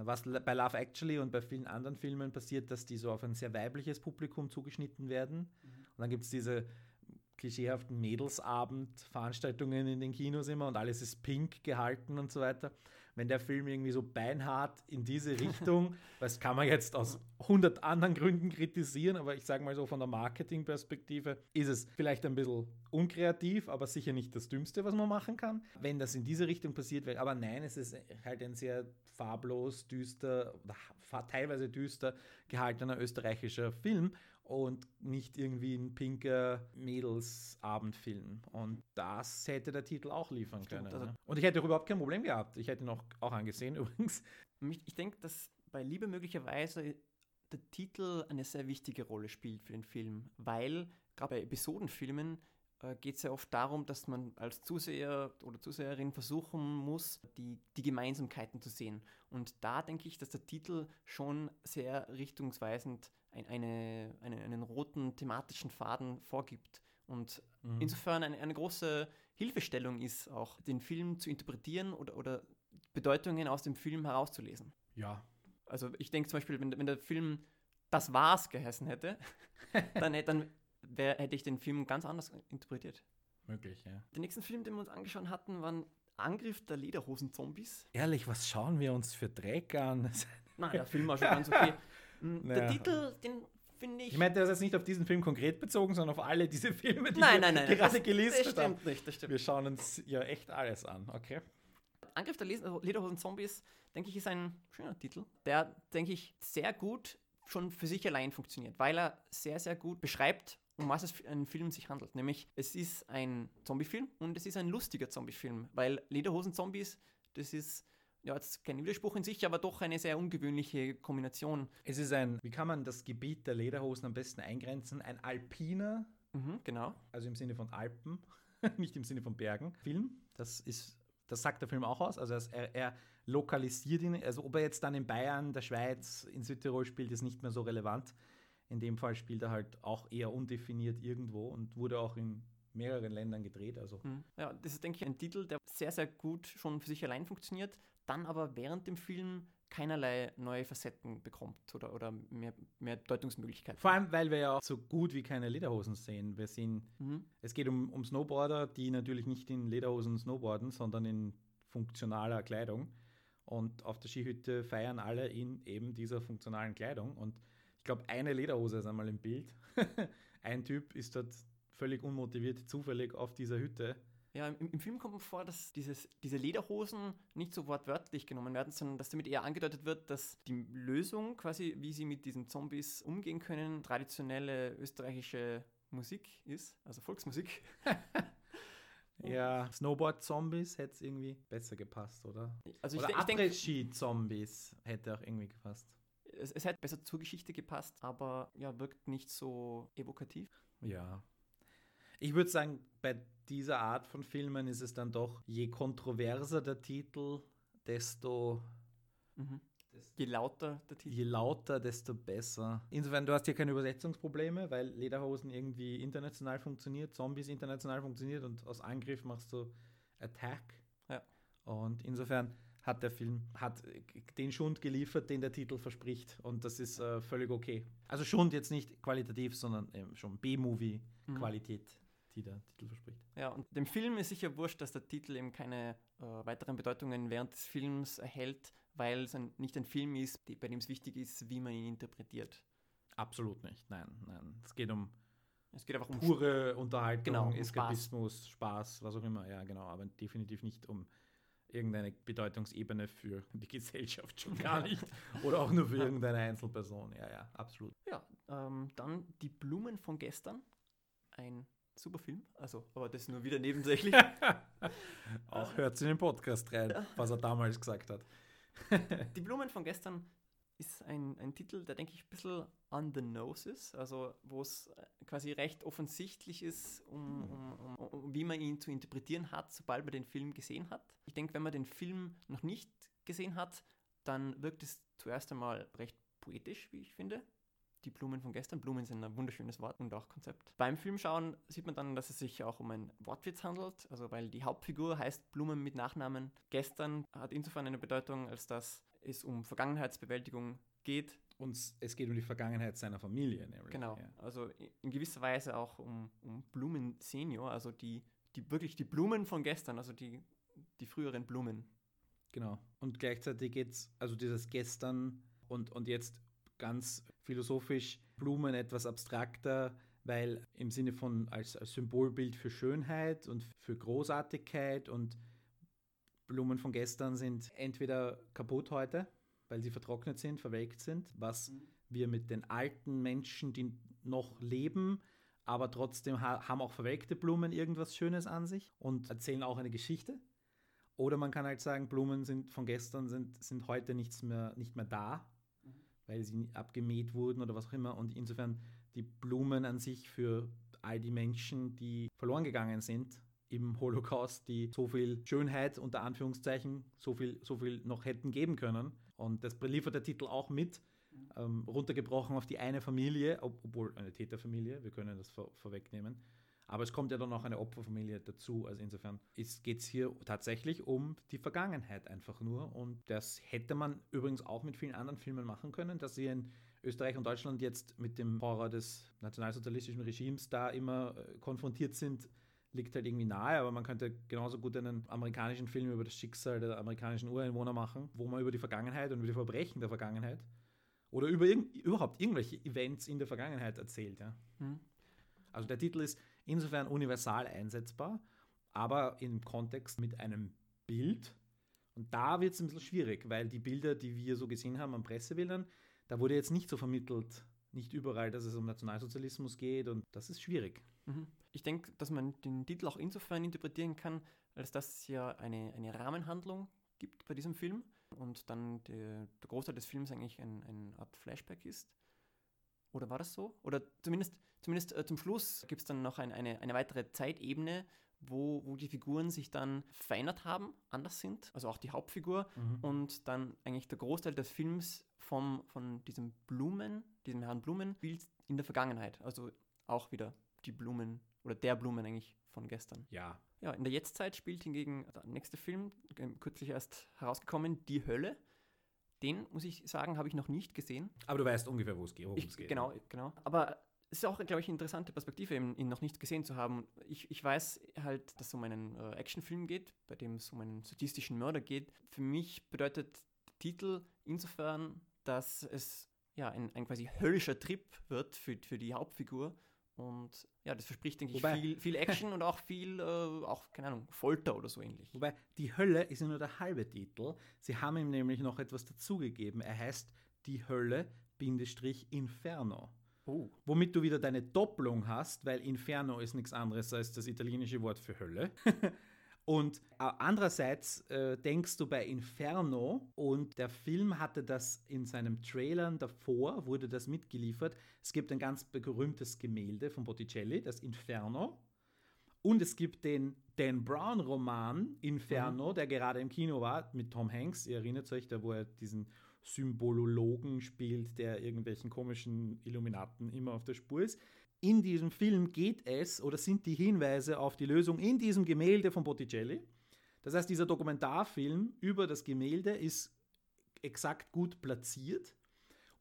C: was bei Love Actually und bei vielen anderen Filmen passiert, dass die so auf ein sehr weibliches Publikum zugeschnitten werden. Mhm. Und dann gibt es diese klischeehaften Mädelsabend-Veranstaltungen in den Kinos immer und alles ist pink gehalten und so weiter. Wenn der Film irgendwie so beinhart in diese [LAUGHS] Richtung, das kann man jetzt aus 100 anderen Gründen kritisieren, aber ich sage mal so von der Marketingperspektive ist es vielleicht ein bisschen unkreativ, aber sicher nicht das Dümmste, was man machen kann. Wenn das in diese Richtung passiert wäre, aber nein, es ist halt ein sehr farblos, düster, teilweise düster gehaltener österreichischer Film und nicht irgendwie ein pinker Mädelsabendfilm. Und das hätte der Titel auch liefern Stimmt, können. Also ne? Und ich hätte auch überhaupt kein Problem gehabt. Ich hätte ihn auch, auch angesehen [LAUGHS] übrigens.
B: Ich denke, dass bei Liebe möglicherweise der Titel eine sehr wichtige Rolle spielt für den Film, weil gerade bei Episodenfilmen äh, geht es ja oft darum, dass man als Zuseher oder Zuseherin versuchen muss, die, die Gemeinsamkeiten zu sehen. Und da denke ich, dass der Titel schon sehr richtungsweisend ein, eine, eine, einen roten thematischen Faden vorgibt. Und mhm. insofern eine, eine große Hilfestellung ist, auch den Film zu interpretieren oder, oder Bedeutungen aus dem Film herauszulesen.
C: Ja.
B: Also ich denke zum Beispiel, wenn, wenn der Film Das war's geheißen hätte, [LAUGHS] dann, dann wär, hätte ich den Film ganz anders interpretiert.
C: Möglich, ja.
B: Den nächsten Film, den wir uns angeschaut hatten, war Angriff der Lederhosen-Zombies.
C: Ehrlich, was schauen wir uns für Dreck an?
B: Nein, der Film war schon ganz okay. [LAUGHS] Naja. Der Titel, den finde ich.
C: Ich meine, der ist jetzt nicht auf diesen Film konkret bezogen, sondern auf alle diese Filme, die
B: nein, wir nein, nein,
C: gerade gelistet
B: das stimmt Nicht, das stimmt.
C: Wir schauen uns ja echt alles an, okay?
B: Angriff der Lederhosen-Zombies, denke ich, ist ein schöner Titel, der, denke ich, sehr gut schon für sich allein funktioniert, weil er sehr, sehr gut beschreibt, um was es für einen Film sich handelt. Nämlich, es ist ein Zombiefilm und es ist ein lustiger Zombiefilm, weil Lederhosen-Zombies, das ist ja, jetzt kein Widerspruch in sich, aber doch eine sehr ungewöhnliche Kombination.
C: Es ist ein, wie kann man das Gebiet der Lederhosen am besten eingrenzen? Ein alpiner,
B: mhm, genau.
C: Also im Sinne von Alpen, [LAUGHS] nicht im Sinne von Bergen. Film, das ist, das sagt der Film auch aus. Also er, er lokalisiert ihn. Also ob er jetzt dann in Bayern, der Schweiz, in Südtirol spielt, ist nicht mehr so relevant. In dem Fall spielt er halt auch eher undefiniert irgendwo und wurde auch in mehreren Ländern gedreht. Also.
B: Mhm. Ja, das ist, denke ich, ein Titel, der sehr, sehr gut schon für sich allein funktioniert, dann aber während dem Film keinerlei neue Facetten bekommt oder, oder mehr, mehr Deutungsmöglichkeiten.
C: Vor allem, weil wir ja auch so gut wie keine Lederhosen sehen. Wir sehen, mhm. es geht um, um Snowboarder, die natürlich nicht in Lederhosen snowboarden, sondern in funktionaler Kleidung. Und auf der Skihütte feiern alle in eben dieser funktionalen Kleidung. Und ich glaube, eine Lederhose ist einmal im Bild. [LAUGHS] Ein Typ ist dort völlig unmotiviert, zufällig auf dieser Hütte
B: ja, im, im, Film kommt vor, dass dieses, diese Lederhosen nicht so wortwörtlich genommen werden, sondern dass damit eher angedeutet wird, dass die Lösung quasi, wie sie mit diesen Zombies umgehen können, traditionelle österreichische Musik ist, also Volksmusik. [LAUGHS]
C: ja, Snowboard-Zombies hätte es irgendwie besser gepasst, oder?
B: Also
C: oder Après-Ski-Zombies hätte auch irgendwie gepasst.
B: Es, es hätte besser zur Geschichte gepasst, aber ja, wirkt nicht so evokativ.
C: Ja, ich würde sagen, bei dieser Art von Filmen ist es dann doch, je kontroverser der Titel, desto.
B: Mhm. Je lauter der Titel.
C: Je lauter, desto besser. Insofern, du hast hier keine Übersetzungsprobleme, weil Lederhosen irgendwie international funktioniert, Zombies international funktioniert und aus Angriff machst du Attack.
B: Ja.
C: Und insofern hat der Film hat den Schund geliefert, den der Titel verspricht. Und das ist äh, völlig okay. Also Schund jetzt nicht qualitativ, sondern ähm, schon B-Movie-Qualität. Mhm die der Titel verspricht.
B: Ja, und dem Film ist sicher wurscht, dass der Titel eben keine äh, weiteren Bedeutungen während des Films erhält, weil es ein, nicht ein Film ist, die, bei dem es wichtig ist, wie man ihn interpretiert.
C: Absolut nicht, nein, nein. Es geht um
B: es geht einfach um
C: pure Unterhaltung,
B: genau, um
C: Eskapismus, Spaß. Spaß, was auch immer, ja, genau, aber definitiv nicht um irgendeine Bedeutungsebene für die [LAUGHS] Gesellschaft schon gar nicht. Oder auch nur für irgendeine Einzelperson. Ja, ja, absolut.
B: Ja, ähm, dann die Blumen von gestern. Ein super Film. Also, aber das nur wieder nebensächlich. [LAUGHS]
C: Auch hört in den Podcast rein, was er damals gesagt hat. [LAUGHS]
B: Die Blumen von gestern ist ein, ein Titel, der denke ich ein bisschen on the nose ist, also wo es quasi recht offensichtlich ist, um, um, um, um, wie man ihn zu interpretieren hat, sobald man den Film gesehen hat. Ich denke, wenn man den Film noch nicht gesehen hat, dann wirkt es zuerst einmal recht poetisch, wie ich finde die Blumen von gestern. Blumen sind ein wunderschönes Wort und auch Konzept. Beim Filmschauen sieht man dann, dass es sich auch um einen Wortwitz handelt, also weil die Hauptfigur heißt Blumen mit Nachnamen. Gestern hat insofern eine Bedeutung, als dass es um Vergangenheitsbewältigung geht
C: Und es geht um die Vergangenheit seiner Familie, nämlich.
B: Genau.
C: Ja.
B: Also in gewisser Weise auch um, um Blumen Senior, also die, die wirklich die Blumen von gestern, also die, die früheren Blumen.
C: Genau. Und gleichzeitig geht es, also dieses Gestern und, und jetzt ganz philosophisch, Blumen etwas abstrakter, weil im Sinne von als, als Symbolbild für Schönheit und für Großartigkeit und Blumen von gestern sind entweder kaputt heute, weil sie vertrocknet sind, verwelkt sind, was
B: Mhm.
C: wir mit den alten Menschen, die noch leben, aber trotzdem ha haben auch verwelkte Blumen irgendwas Schönes an sich und erzählen auch eine Geschichte. Oder man kann halt sagen, Blumen sind von gestern sind, sind heute nichts mehr, nicht mehr da. Weil sie abgemäht wurden oder was auch immer. Und insofern die Blumen an sich für all die Menschen, die verloren gegangen sind im Holocaust, die so viel Schönheit unter Anführungszeichen, so viel, so viel noch hätten geben können. Und das liefert der Titel auch mit, ähm, runtergebrochen auf die eine Familie, ob, obwohl eine Täterfamilie, wir können das vor, vorwegnehmen. Aber es kommt ja dann noch eine Opferfamilie dazu. Also insofern geht es hier tatsächlich um die Vergangenheit einfach nur. Und das hätte man übrigens auch mit vielen anderen Filmen machen können, dass sie in Österreich und Deutschland jetzt mit dem Horror des nationalsozialistischen Regimes da immer äh, konfrontiert sind, liegt halt irgendwie nahe, aber man könnte genauso gut einen amerikanischen Film über das Schicksal der amerikanischen Ureinwohner machen, wo man über die Vergangenheit und über die Verbrechen der Vergangenheit oder über irg überhaupt irgendwelche Events in der Vergangenheit erzählt. Ja.
B: Mhm.
C: Also der Titel ist insofern universal einsetzbar, aber im Kontext mit einem Bild. Und da wird es ein bisschen schwierig, weil die Bilder, die wir so gesehen haben an Pressebildern, da wurde jetzt nicht so vermittelt, nicht überall, dass es um Nationalsozialismus geht und das ist schwierig.
B: Mhm. Ich denke, dass man den Titel auch insofern interpretieren kann, als dass es ja eine, eine Rahmenhandlung gibt bei diesem Film und dann der, der Großteil des Films eigentlich ein, eine Art Flashback ist. Oder war das so? Oder zumindest, zumindest äh, zum Schluss gibt es dann noch ein, eine, eine weitere Zeitebene, wo, wo die Figuren sich dann verändert haben, anders sind, also auch die Hauptfigur und dann eigentlich der Großteil des Films vom, von diesem Blumen, diesem Herrn Blumen, spielt in der Vergangenheit. Also auch wieder die Blumen oder der Blumen eigentlich von gestern.
C: Ja.
B: Ja, in der Jetztzeit spielt hingegen der nächste Film, ähm, kürzlich erst herausgekommen, Die Hölle. Den, muss ich sagen, habe ich noch nicht gesehen.
C: Aber du weißt ungefähr, wo es geht. worum es geht.
B: genau, genau. Aber es ist auch, glaube ich, eine interessante Perspektive, ihn noch nicht gesehen zu haben. Ich, ich weiß halt, dass es um einen äh, Actionfilm geht, bei dem es um einen sadistischen Mörder geht. Für mich bedeutet der Titel insofern, dass es ja ein, ein quasi höllischer Trip wird für, für die Hauptfigur. Und ja, das verspricht, denke ich,
C: Wobei-
B: viel, viel Action und auch viel, äh, auch, keine Ahnung, Folter oder so ähnlich.
C: Wobei, die Hölle ist ja nur der halbe Titel. Sie haben ihm nämlich noch etwas dazugegeben. Er heißt Die Hölle, Bindestrich Inferno.
B: Oh.
C: Womit du wieder deine Doppelung hast, weil Inferno ist nichts anderes als das italienische Wort für Hölle. [LAUGHS] Und äh, andererseits äh, denkst du bei Inferno und der Film hatte das in seinem Trailern davor, wurde das mitgeliefert. Es gibt ein ganz berühmtes Gemälde von Botticelli, das Inferno. Und es gibt den Dan Brown-Roman Inferno, der gerade im Kino war, mit Tom Hanks. Ihr erinnert euch, da wo er diesen Symbolologen spielt, der irgendwelchen komischen Illuminaten immer auf der Spur ist. In diesem Film geht es oder sind die Hinweise auf die Lösung in diesem Gemälde von Botticelli. Das heißt, dieser Dokumentarfilm über das Gemälde ist exakt gut platziert.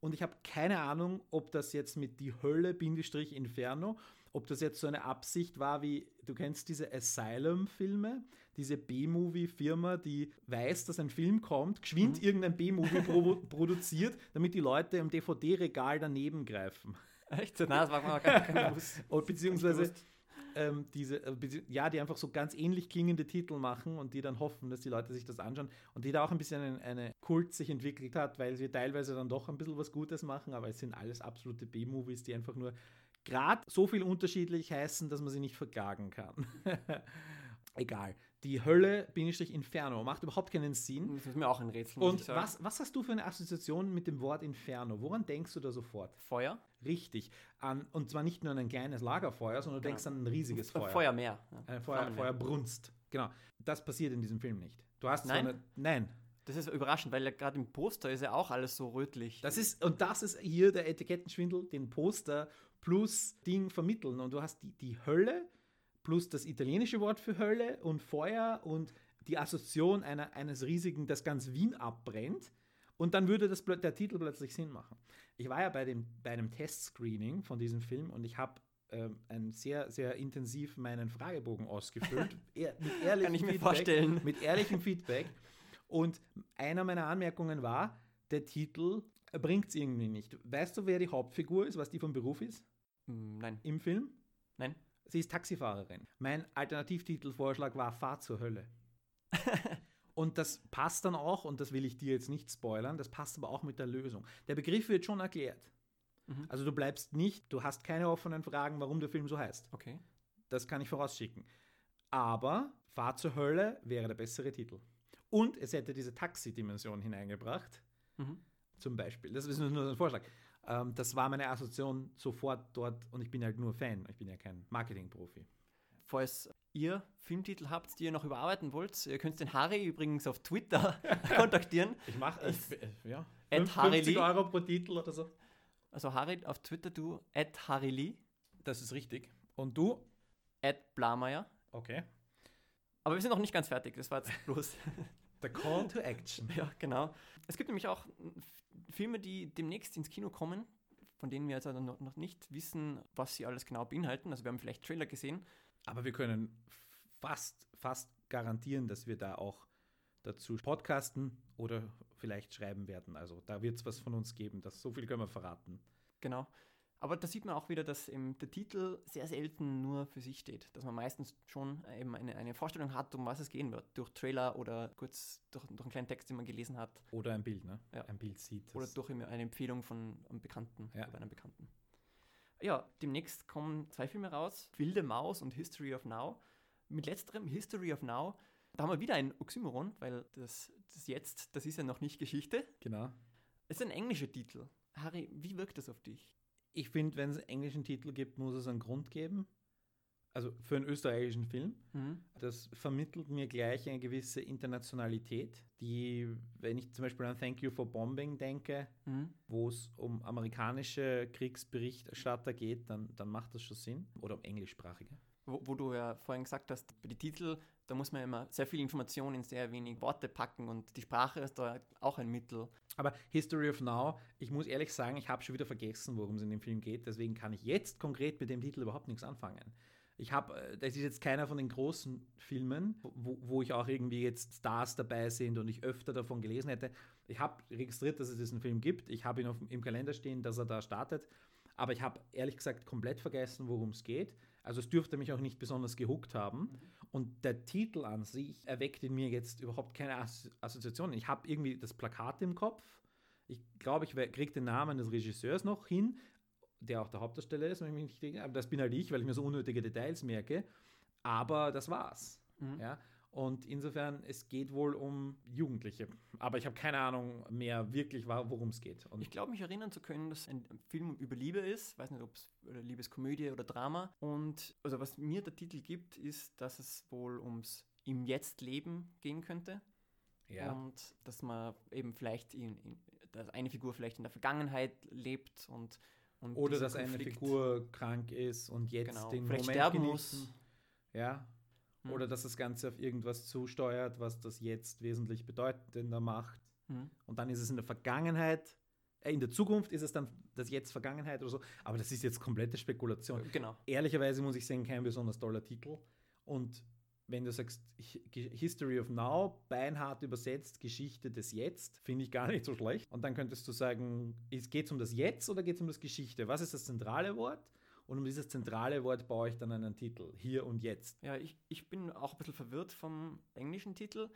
C: Und ich habe keine Ahnung, ob das jetzt mit die Hölle, Bindestrich Inferno, ob das jetzt so eine Absicht war, wie du kennst diese Asylum-Filme, diese B-Movie-Firma, die weiß, dass ein Film kommt, geschwind irgendein B-Movie pro [LAUGHS] produziert, damit die Leute im DVD-Regal daneben greifen.
B: Echt? Nein, das war gar kein bewusst. [LAUGHS]
C: Und beziehungsweise ähm, diese, äh, ja, die einfach so ganz ähnlich klingende Titel machen und die dann hoffen, dass die Leute sich das anschauen und die da auch ein bisschen eine, eine Kult sich entwickelt hat, weil sie teilweise dann doch ein bisschen was Gutes machen, aber es sind alles absolute B-Movies, die einfach nur gerade so viel unterschiedlich heißen, dass man sie nicht verklagen kann. [LAUGHS] Egal. Die Hölle, Bindestrich Inferno, macht überhaupt keinen Sinn.
B: Das ist mir auch ein Rätsel.
C: Und was, was hast du für eine Assoziation mit dem Wort Inferno? Woran denkst du da sofort?
B: Feuer?
C: Richtig. An, und zwar nicht nur an ein kleines Lagerfeuer, sondern du
B: Genau.
C: denkst an ein riesiges Feuer.
B: Feuermeer. Ja.
C: Ein Feuer. Feuerbrunst. Genau. Das passiert in diesem Film nicht. Du hast
B: Nein?
C: eine, nein.
B: Das ist überraschend, weil ja gerade im Poster ist ja auch alles so rötlich.
C: Das ist, und das ist hier der Etikettenschwindel, den Poster plus Ding vermitteln. Und du hast die, die Hölle plus das italienische Wort für Hölle und Feuer und die Assoziation einer, eines riesigen, das ganz Wien abbrennt. Und dann würde das, der Titel plötzlich Sinn machen. Ich war ja bei, dem, bei einem Testscreening von diesem Film und ich habe ähm, ein sehr, sehr intensiv meinen Fragebogen ausgefüllt. [LAUGHS] mit ehrlichem
B: Kann ich mir
C: Feedback,
B: vorstellen.
C: Mit ehrlichem Feedback. Und einer meiner Anmerkungen war, der Titel bringt es irgendwie nicht. Weißt du, wer die Hauptfigur ist, was die vom Beruf ist
B: Hm, Nein,
C: im Film?
B: nein.
C: Sie ist Taxifahrerin. Mein Alternativtitelvorschlag war Fahr zur Hölle. [LAUGHS] und das passt dann auch, und das will ich dir jetzt nicht spoilern, das passt aber auch mit der Lösung. Der Begriff wird schon erklärt.
B: Mhm.
C: Also du bleibst nicht, du hast keine offenen Fragen, warum der Film so heißt.
B: Okay.
C: Das kann ich vorausschicken. Aber Fahr zur Hölle wäre der bessere Titel. Und es hätte diese Taxi-Dimension hineingebracht,
B: Mhm.
C: zum Beispiel. Das ist nur ein Vorschlag. Ähm, das war meine Assoziation sofort dort und ich bin halt nur Fan. Ich bin ja kein Marketing-Profi.
B: Falls ihr Filmtitel habt, die ihr noch überarbeiten wollt, ihr könnt den Harry übrigens auf Twitter [LAUGHS] kontaktieren.
C: Ich mache, ja, fünf-
B: Harry
C: 50
B: Lee.
C: Euro pro Titel oder so.
B: Also Harry auf Twitter, du, at Harry Lee,
C: Das ist richtig. Und du?
B: at Blameyer.
C: Okay.
B: Aber wir sind noch nicht ganz fertig, das war jetzt bloß. [LAUGHS]
C: The Call to Action.
B: ja, genau. Es gibt nämlich auch Filme, die demnächst ins Kino kommen, von denen wir jetzt also noch nicht wissen, was sie alles genau beinhalten. Also wir haben vielleicht Trailer gesehen.
C: Aber wir können fast, fast garantieren, dass wir da auch dazu podcasten oder vielleicht schreiben werden. Also da wird es was von uns geben. Das, so viel können wir verraten.
B: Genau. Aber da sieht man auch wieder, dass eben der Titel sehr selten nur für sich steht. Dass man meistens schon eben eine, eine Vorstellung hat, um was es gehen wird. Durch Trailer oder kurz durch, durch einen kleinen Text, den man gelesen hat.
C: Oder ein Bild, ne?
B: Ja.
C: Ein Bild sieht.
B: Oder durch eine Empfehlung von einem Bekannten
C: Ja.
B: oder einem Bekannten. Ja, demnächst kommen zwei Filme raus: Wilde Maus und History of Now. Mit letzterem History of Now, da haben wir wieder ein Oxymoron, weil das, das Jetzt, das ist ja noch nicht Geschichte.
C: Genau.
B: Es ist ein englischer Titel. Harry, wie wirkt das auf dich?
C: Ich finde, wenn es einen englischen Titel gibt, muss es einen Grund geben. Also für einen österreichischen Film.
B: Mhm.
C: Das vermittelt mir gleich eine gewisse Internationalität, die, wenn ich zum Beispiel an Thank You for Bombing denke,
B: Mhm.
C: wo es um amerikanische Kriegsberichterstatter geht, dann, dann macht das schon Sinn. Oder um englischsprachige.
B: Wo, wo du ja vorhin gesagt hast, den Titel, da muss man immer sehr viel Information in sehr wenig Worte packen und die Sprache ist da auch ein Mittel.
C: Aber History of Now, ich muss ehrlich sagen, ich habe schon wieder vergessen, worum es in dem Film geht. Deswegen kann ich jetzt konkret mit dem Titel überhaupt nichts anfangen. Ich habe, äh, das ist jetzt keiner von den großen Filmen, wo, wo ich auch irgendwie jetzt Stars dabei sind und ich öfter davon gelesen hätte. Ich habe registriert, dass es diesen Film gibt. Ich habe ihn auf, im Kalender stehen, dass er da startet. Aber ich habe ehrlich gesagt komplett vergessen, worum es geht. Also es dürfte mich auch nicht besonders gehuckt haben. Und der Titel an sich erweckt in mir jetzt überhaupt keine As Assoziationen. Ich habe irgendwie das Plakat im Kopf. Ich glaube, ich kriege den Namen des Regisseurs noch hin, der auch der Hauptdarsteller ist, wenn ich mich nicht irre. Aber das bin halt ich, weil ich mir so unnötige Details merke. Aber das war's.
B: Mhm.
C: Ja? Und insofern, es geht wohl um Jugendliche. Aber ich habe keine Ahnung mehr wirklich, worum es geht. Und
B: Ich glaube, mich erinnern zu können, dass ein Film über Liebe ist. Weiß nicht, ob es Liebeskomödie oder Drama. Und also was mir der Titel gibt, ist, dass es wohl ums im Jetzt-Leben gehen könnte.
C: ja.
B: Und dass man eben vielleicht in, in dass eine Figur vielleicht in der Vergangenheit lebt und, und
C: Oder dass eine
B: Konflikt-
C: Figur krank ist und jetzt
B: Genau,
C: den
B: vielleicht
C: Moment
B: sterben
C: genießen.
B: muss.
C: Ja.
B: Hm.
C: Oder dass das Ganze auf irgendwas zusteuert, was das jetzt wesentlich bedeutender macht.
B: Mhm.
C: Und dann ist es in der Vergangenheit, äh, in der Zukunft ist es dann das Jetzt Vergangenheit oder so. Aber das ist jetzt komplette Spekulation.
B: Genau.
C: Ehrlicherweise muss ich sagen, kein besonders toller Titel. Und wenn du sagst Hi- History of Now, beinhart übersetzt, Geschichte des Jetzt, finde ich gar nicht so schlecht. Und dann könntest du sagen, geht es um das Jetzt oder geht es um das Geschichte? Was ist das zentrale Wort? Und um dieses zentrale Wort baue ich dann einen Titel. Hier und jetzt.
B: Ja, ich, ich bin auch ein bisschen verwirrt vom englischen Titel.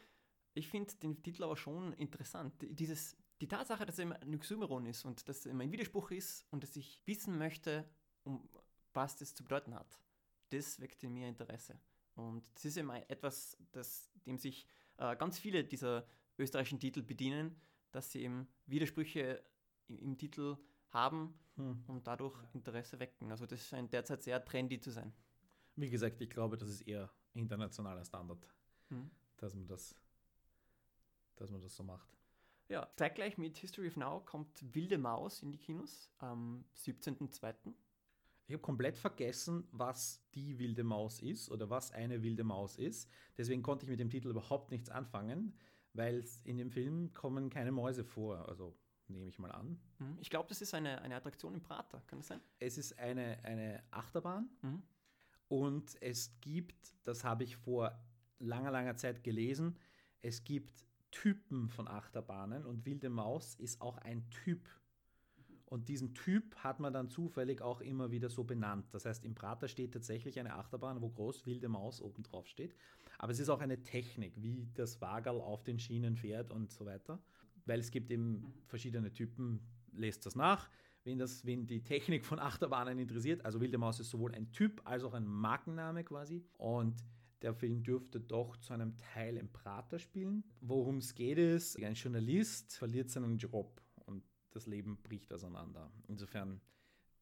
B: Ich finde den Titel aber schon interessant. Dieses, die Tatsache, dass er immer ein Oxymoron ist und dass er immer ein Widerspruch ist und dass ich wissen möchte, um was das zu bedeuten hat, das weckt in mir Interesse. Und das ist eben etwas, das, dem sich äh, ganz viele dieser österreichischen Titel bedienen, dass sie eben Widersprüche im, im Titel haben
C: Hm.
B: und dadurch Interesse wecken. Also das scheint derzeit sehr trendy zu sein.
C: Wie gesagt, ich glaube, das ist eher internationaler Standard,
B: Mhm.
C: dass man das, dass man das so macht.
B: Ja, zeitgleich mit History of Now kommt Wilde Maus in die Kinos am 17.02.
C: Ich habe komplett vergessen, was die wilde Maus ist oder was eine wilde Maus ist. Deswegen konnte ich mit dem Titel überhaupt nichts anfangen. weil in dem Film kommen keine Mäuse vor. Also nehme ich mal an.
B: Mhm. Ich glaube, das ist eine, eine Attraktion im Prater, kann das sein?
C: Es ist eine, eine Achterbahn
B: Mhm.
C: und es gibt, das habe ich vor langer, langer Zeit gelesen, es gibt Typen von Achterbahnen und Wilde Maus ist auch ein Typ. Und diesen Typ hat man dann zufällig auch immer wieder so benannt. Das heißt, im Prater steht tatsächlich eine Achterbahn, wo groß Wilde Maus oben drauf steht. Aber es ist auch eine Technik, wie das Wagerl auf den Schienen fährt und so weiter. Weil es gibt eben verschiedene Typen, lest das nach. Wen, das, wen die Technik von Achterbahnen interessiert, also Wilde Maus ist sowohl ein Typ als auch ein Markenname quasi. Und der Film dürfte doch zu einem Teil im Prater spielen. Worum es geht ist, ein Journalist verliert seinen Job und das Leben bricht auseinander. Insofern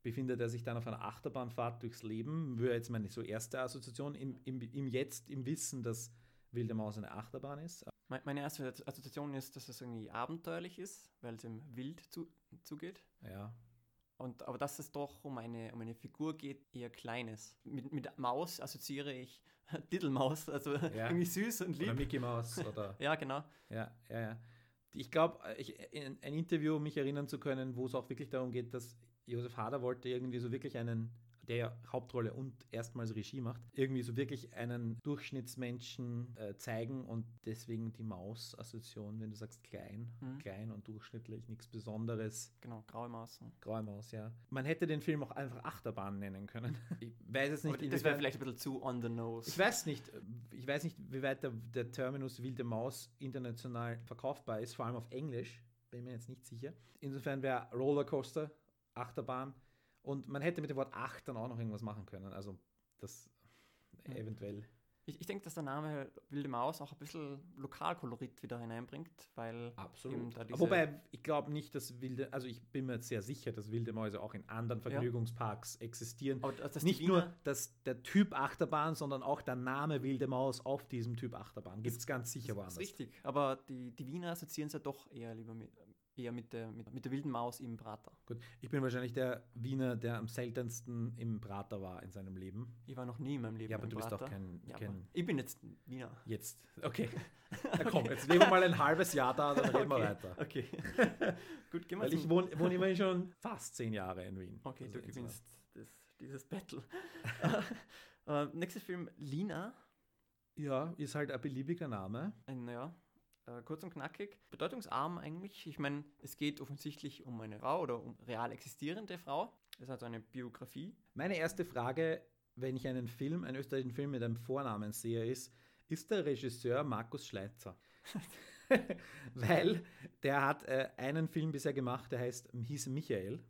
C: befindet er sich dann auf einer Achterbahnfahrt durchs Leben. Wäre jetzt meine so erste Assoziation im, im, im Jetzt, im Wissen, dass Wilde Maus eine Achterbahn ist.
B: Me- Meine erste Assoziation ist, dass es irgendwie abenteuerlich ist, weil es im Wild zu, zugeht.
C: Ja,
B: Und, aber dass es doch um eine, um eine Figur geht, eher kleines. Mit, mit Maus assoziiere ich [LAUGHS] Diddlemaus, also [LAUGHS] irgendwie süß und
C: oder
B: lieb.
C: Mickey Maus [LAUGHS] oder
B: Ja, genau.
C: Ja, ja, ja. Ich glaube, ein Interview mich erinnern zu können, wo es auch wirklich darum geht, dass Josef Hader wollte irgendwie so wirklich einen, der ja Hauptrolle und erstmals Regie macht, irgendwie so wirklich einen Durchschnittsmenschen äh, zeigen und deswegen die Maus-Assoziation, wenn du sagst klein,
B: Mhm.
C: klein und durchschnittlich, nichts Besonderes.
B: Genau, graue Maus.
C: Graue Maus, ja. Man hätte den Film auch einfach Achterbahn nennen können. [LAUGHS] Ich weiß
B: Aber
C: nicht,
B: das wäre vielleicht ein bisschen zu on the nose.
C: ich weiß nicht, ich weiß nicht, wie weit der, der Terminus Wilde Maus international verkaufbar ist, vor allem auf Englisch. Bin mir jetzt nicht sicher. Insofern wäre Rollercoaster, Achterbahn und man hätte mit dem Wort Acht dann auch noch irgendwas machen können. Also das
B: Ja.
C: eventuell.
B: Ich, ich denke, dass der Name Wilde Maus auch ein bisschen Lokalkolorit wieder hineinbringt, weil diese-
C: Wobei ich glaube nicht, dass wilde, also ich bin mir jetzt sehr sicher, dass wilde Mäuse auch in anderen
B: Ja.
C: Vergnügungsparks existieren.
B: aber dass
C: nicht nur dass der Typ Achterbahn, sondern auch der Name Wilde Maus auf diesem Typ Achterbahn. Gibt es ganz sicher
B: das
C: woanders.
B: ist richtig, aber die, die Wiener assoziieren es ja doch eher lieber mit, eher mit der, mit, mit der wilden Maus im Prater.
C: Gut, ich bin wahrscheinlich der Wiener, der am seltensten im Prater war in seinem Leben.
B: Ich war noch nie in meinem Leben
C: Ja, aber du bist
B: Prater.
C: doch kein,
B: Ja,
C: kein
B: ich bin jetzt Wiener.
C: jetzt. Okay, [LAUGHS] na komm, jetzt leben wir mal ein halbes Jahr da, dann reden wir
B: Okay,
C: weiter.
B: Okay. [LAUGHS] Gut, gehen wir
C: Weil ich wohne, wohne immerhin schon fast zehn Jahre in Wien.
B: Okay,
C: Also
B: du gewinnst das, dieses Battle. [LAUGHS] äh, nächster Film, Lina.
C: Ja, ist halt ein beliebiger Name.
B: Ein, ja, äh, kurz und knackig. Bedeutungsarm eigentlich. Ich meine, es geht offensichtlich um eine Frau oder um real existierende Frau. Es also eine Biografie.
C: Meine erste Frage, wenn ich einen Film, einen österreichischen Film mit einem Vornamen sehe, ist, ist der Regisseur Markus Schleitzer? [LAUGHS] [LAUGHS] Weil der hat äh, einen Film bisher gemacht, der heißt, hieß Michael.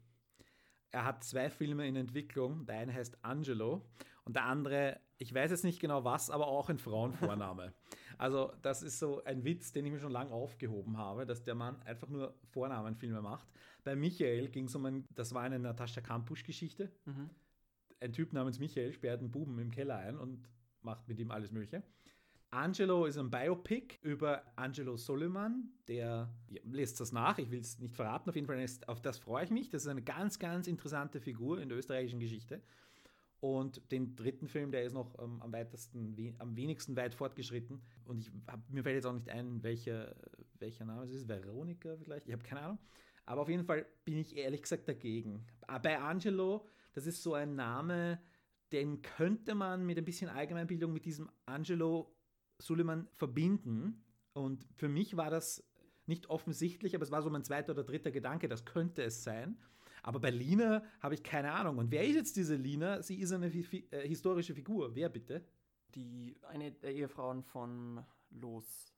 C: Er hat zwei Filme in Entwicklung. Der eine heißt Angelo und der andere, ich weiß jetzt nicht genau was, aber auch ein Frauenvorname. [LAUGHS] Also das ist so ein Witz, den ich mir schon lange aufgehoben habe, dass der Mann einfach nur Vornamenfilme macht. Bei Michael ging es um ein, das war eine Natascha Kampusch-Geschichte
B: Mhm.
C: ein Typ namens Michael sperrt einen Buben im Keller ein und macht mit ihm alles Mögliche. Angelo ist ein Biopic über Angelo Soliman, der ja, lest das nach, ich will es nicht verraten, auf jeden Fall, ist, auf das freue ich mich. Das ist eine ganz, ganz interessante Figur in der österreichischen Geschichte. Und den dritten Film, der ist noch ähm, am weitesten, we am wenigsten weit fortgeschritten. Und ich hab, mir fällt jetzt auch nicht ein, welcher, welcher Name es ist. Veronika vielleicht? Ich habe keine Ahnung. Aber auf jeden Fall bin ich ehrlich gesagt dagegen. Bei Angelo, das ist so ein Name, den könnte man mit ein bisschen Allgemeinbildung mit diesem Angelo Suleiman verbinden. Und für mich war das nicht offensichtlich, aber es war so mein zweiter oder dritter Gedanke, das könnte es sein. Aber bei Lina habe ich keine Ahnung. Und wer ist jetzt diese Lina? Sie ist eine fi äh, historische Figur. Wer bitte?
B: Die, eine der Ehefrauen von Los.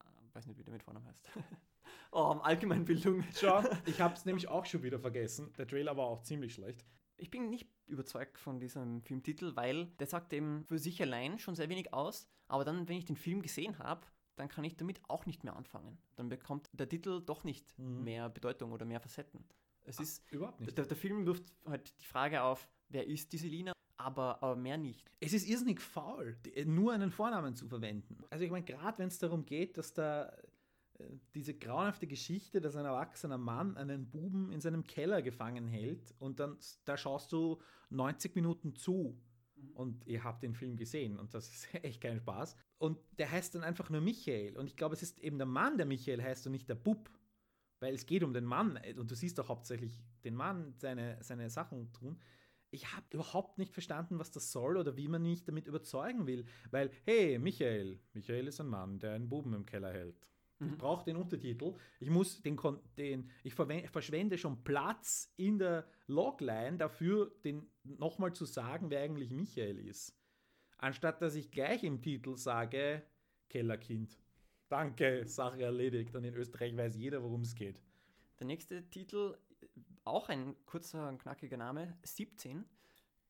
B: Äh, weiß nicht, wie der mit Vornamen heißt. [LAUGHS] oh, Allgemeinbildung.
C: Schau, [LAUGHS] ich habe es nämlich auch schon wieder vergessen. Der Trailer war auch ziemlich schlecht.
B: Ich bin nicht überzeugt von diesem Filmtitel, weil der sagt eben für sich allein schon sehr wenig aus, aber dann, wenn ich den Film gesehen habe, dann kann ich damit auch nicht mehr anfangen. Dann bekommt der Titel doch nicht
C: Mhm.
B: mehr Bedeutung oder mehr Facetten. Es ist,
C: Überhaupt nicht.
B: der, der Film wirft halt die Frage auf, wer ist diese Lina, aber, aber mehr nicht.
C: Es ist irrsinnig faul, die- nur einen Vornamen zu verwenden. Also ich meine, gerade wenn es darum geht, dass da äh, diese grauenhafte Geschichte, dass ein erwachsener Mann einen Buben in seinem Keller gefangen hält und dann da schaust du 90 Minuten zu und ihr habt den Film gesehen und das ist [LAUGHS] echt kein Spaß. und der heißt dann einfach nur Michael. Und ich glaube, es ist eben der Mann, der Michael heißt und nicht der Bub. Weil es geht um den Mann. Und du siehst doch hauptsächlich den Mann seine, seine Sachen tun. Ich habe überhaupt nicht verstanden, was das soll oder wie man mich damit überzeugen will. Weil, hey, Michael, Michael ist ein Mann, der einen Buben im Keller hält. Ich
B: Mhm.
C: brauche den Untertitel. Ich muss den, Kon- den ich verschwende schon Platz in der Logline dafür, den nochmal zu sagen, wer eigentlich Michael ist. Anstatt dass ich gleich im Titel sage, Kellerkind. Danke, Sache erledigt. Und in Österreich weiß jeder, worum es geht.
B: Der nächste Titel, auch ein kurzer, und knackiger Name, 17.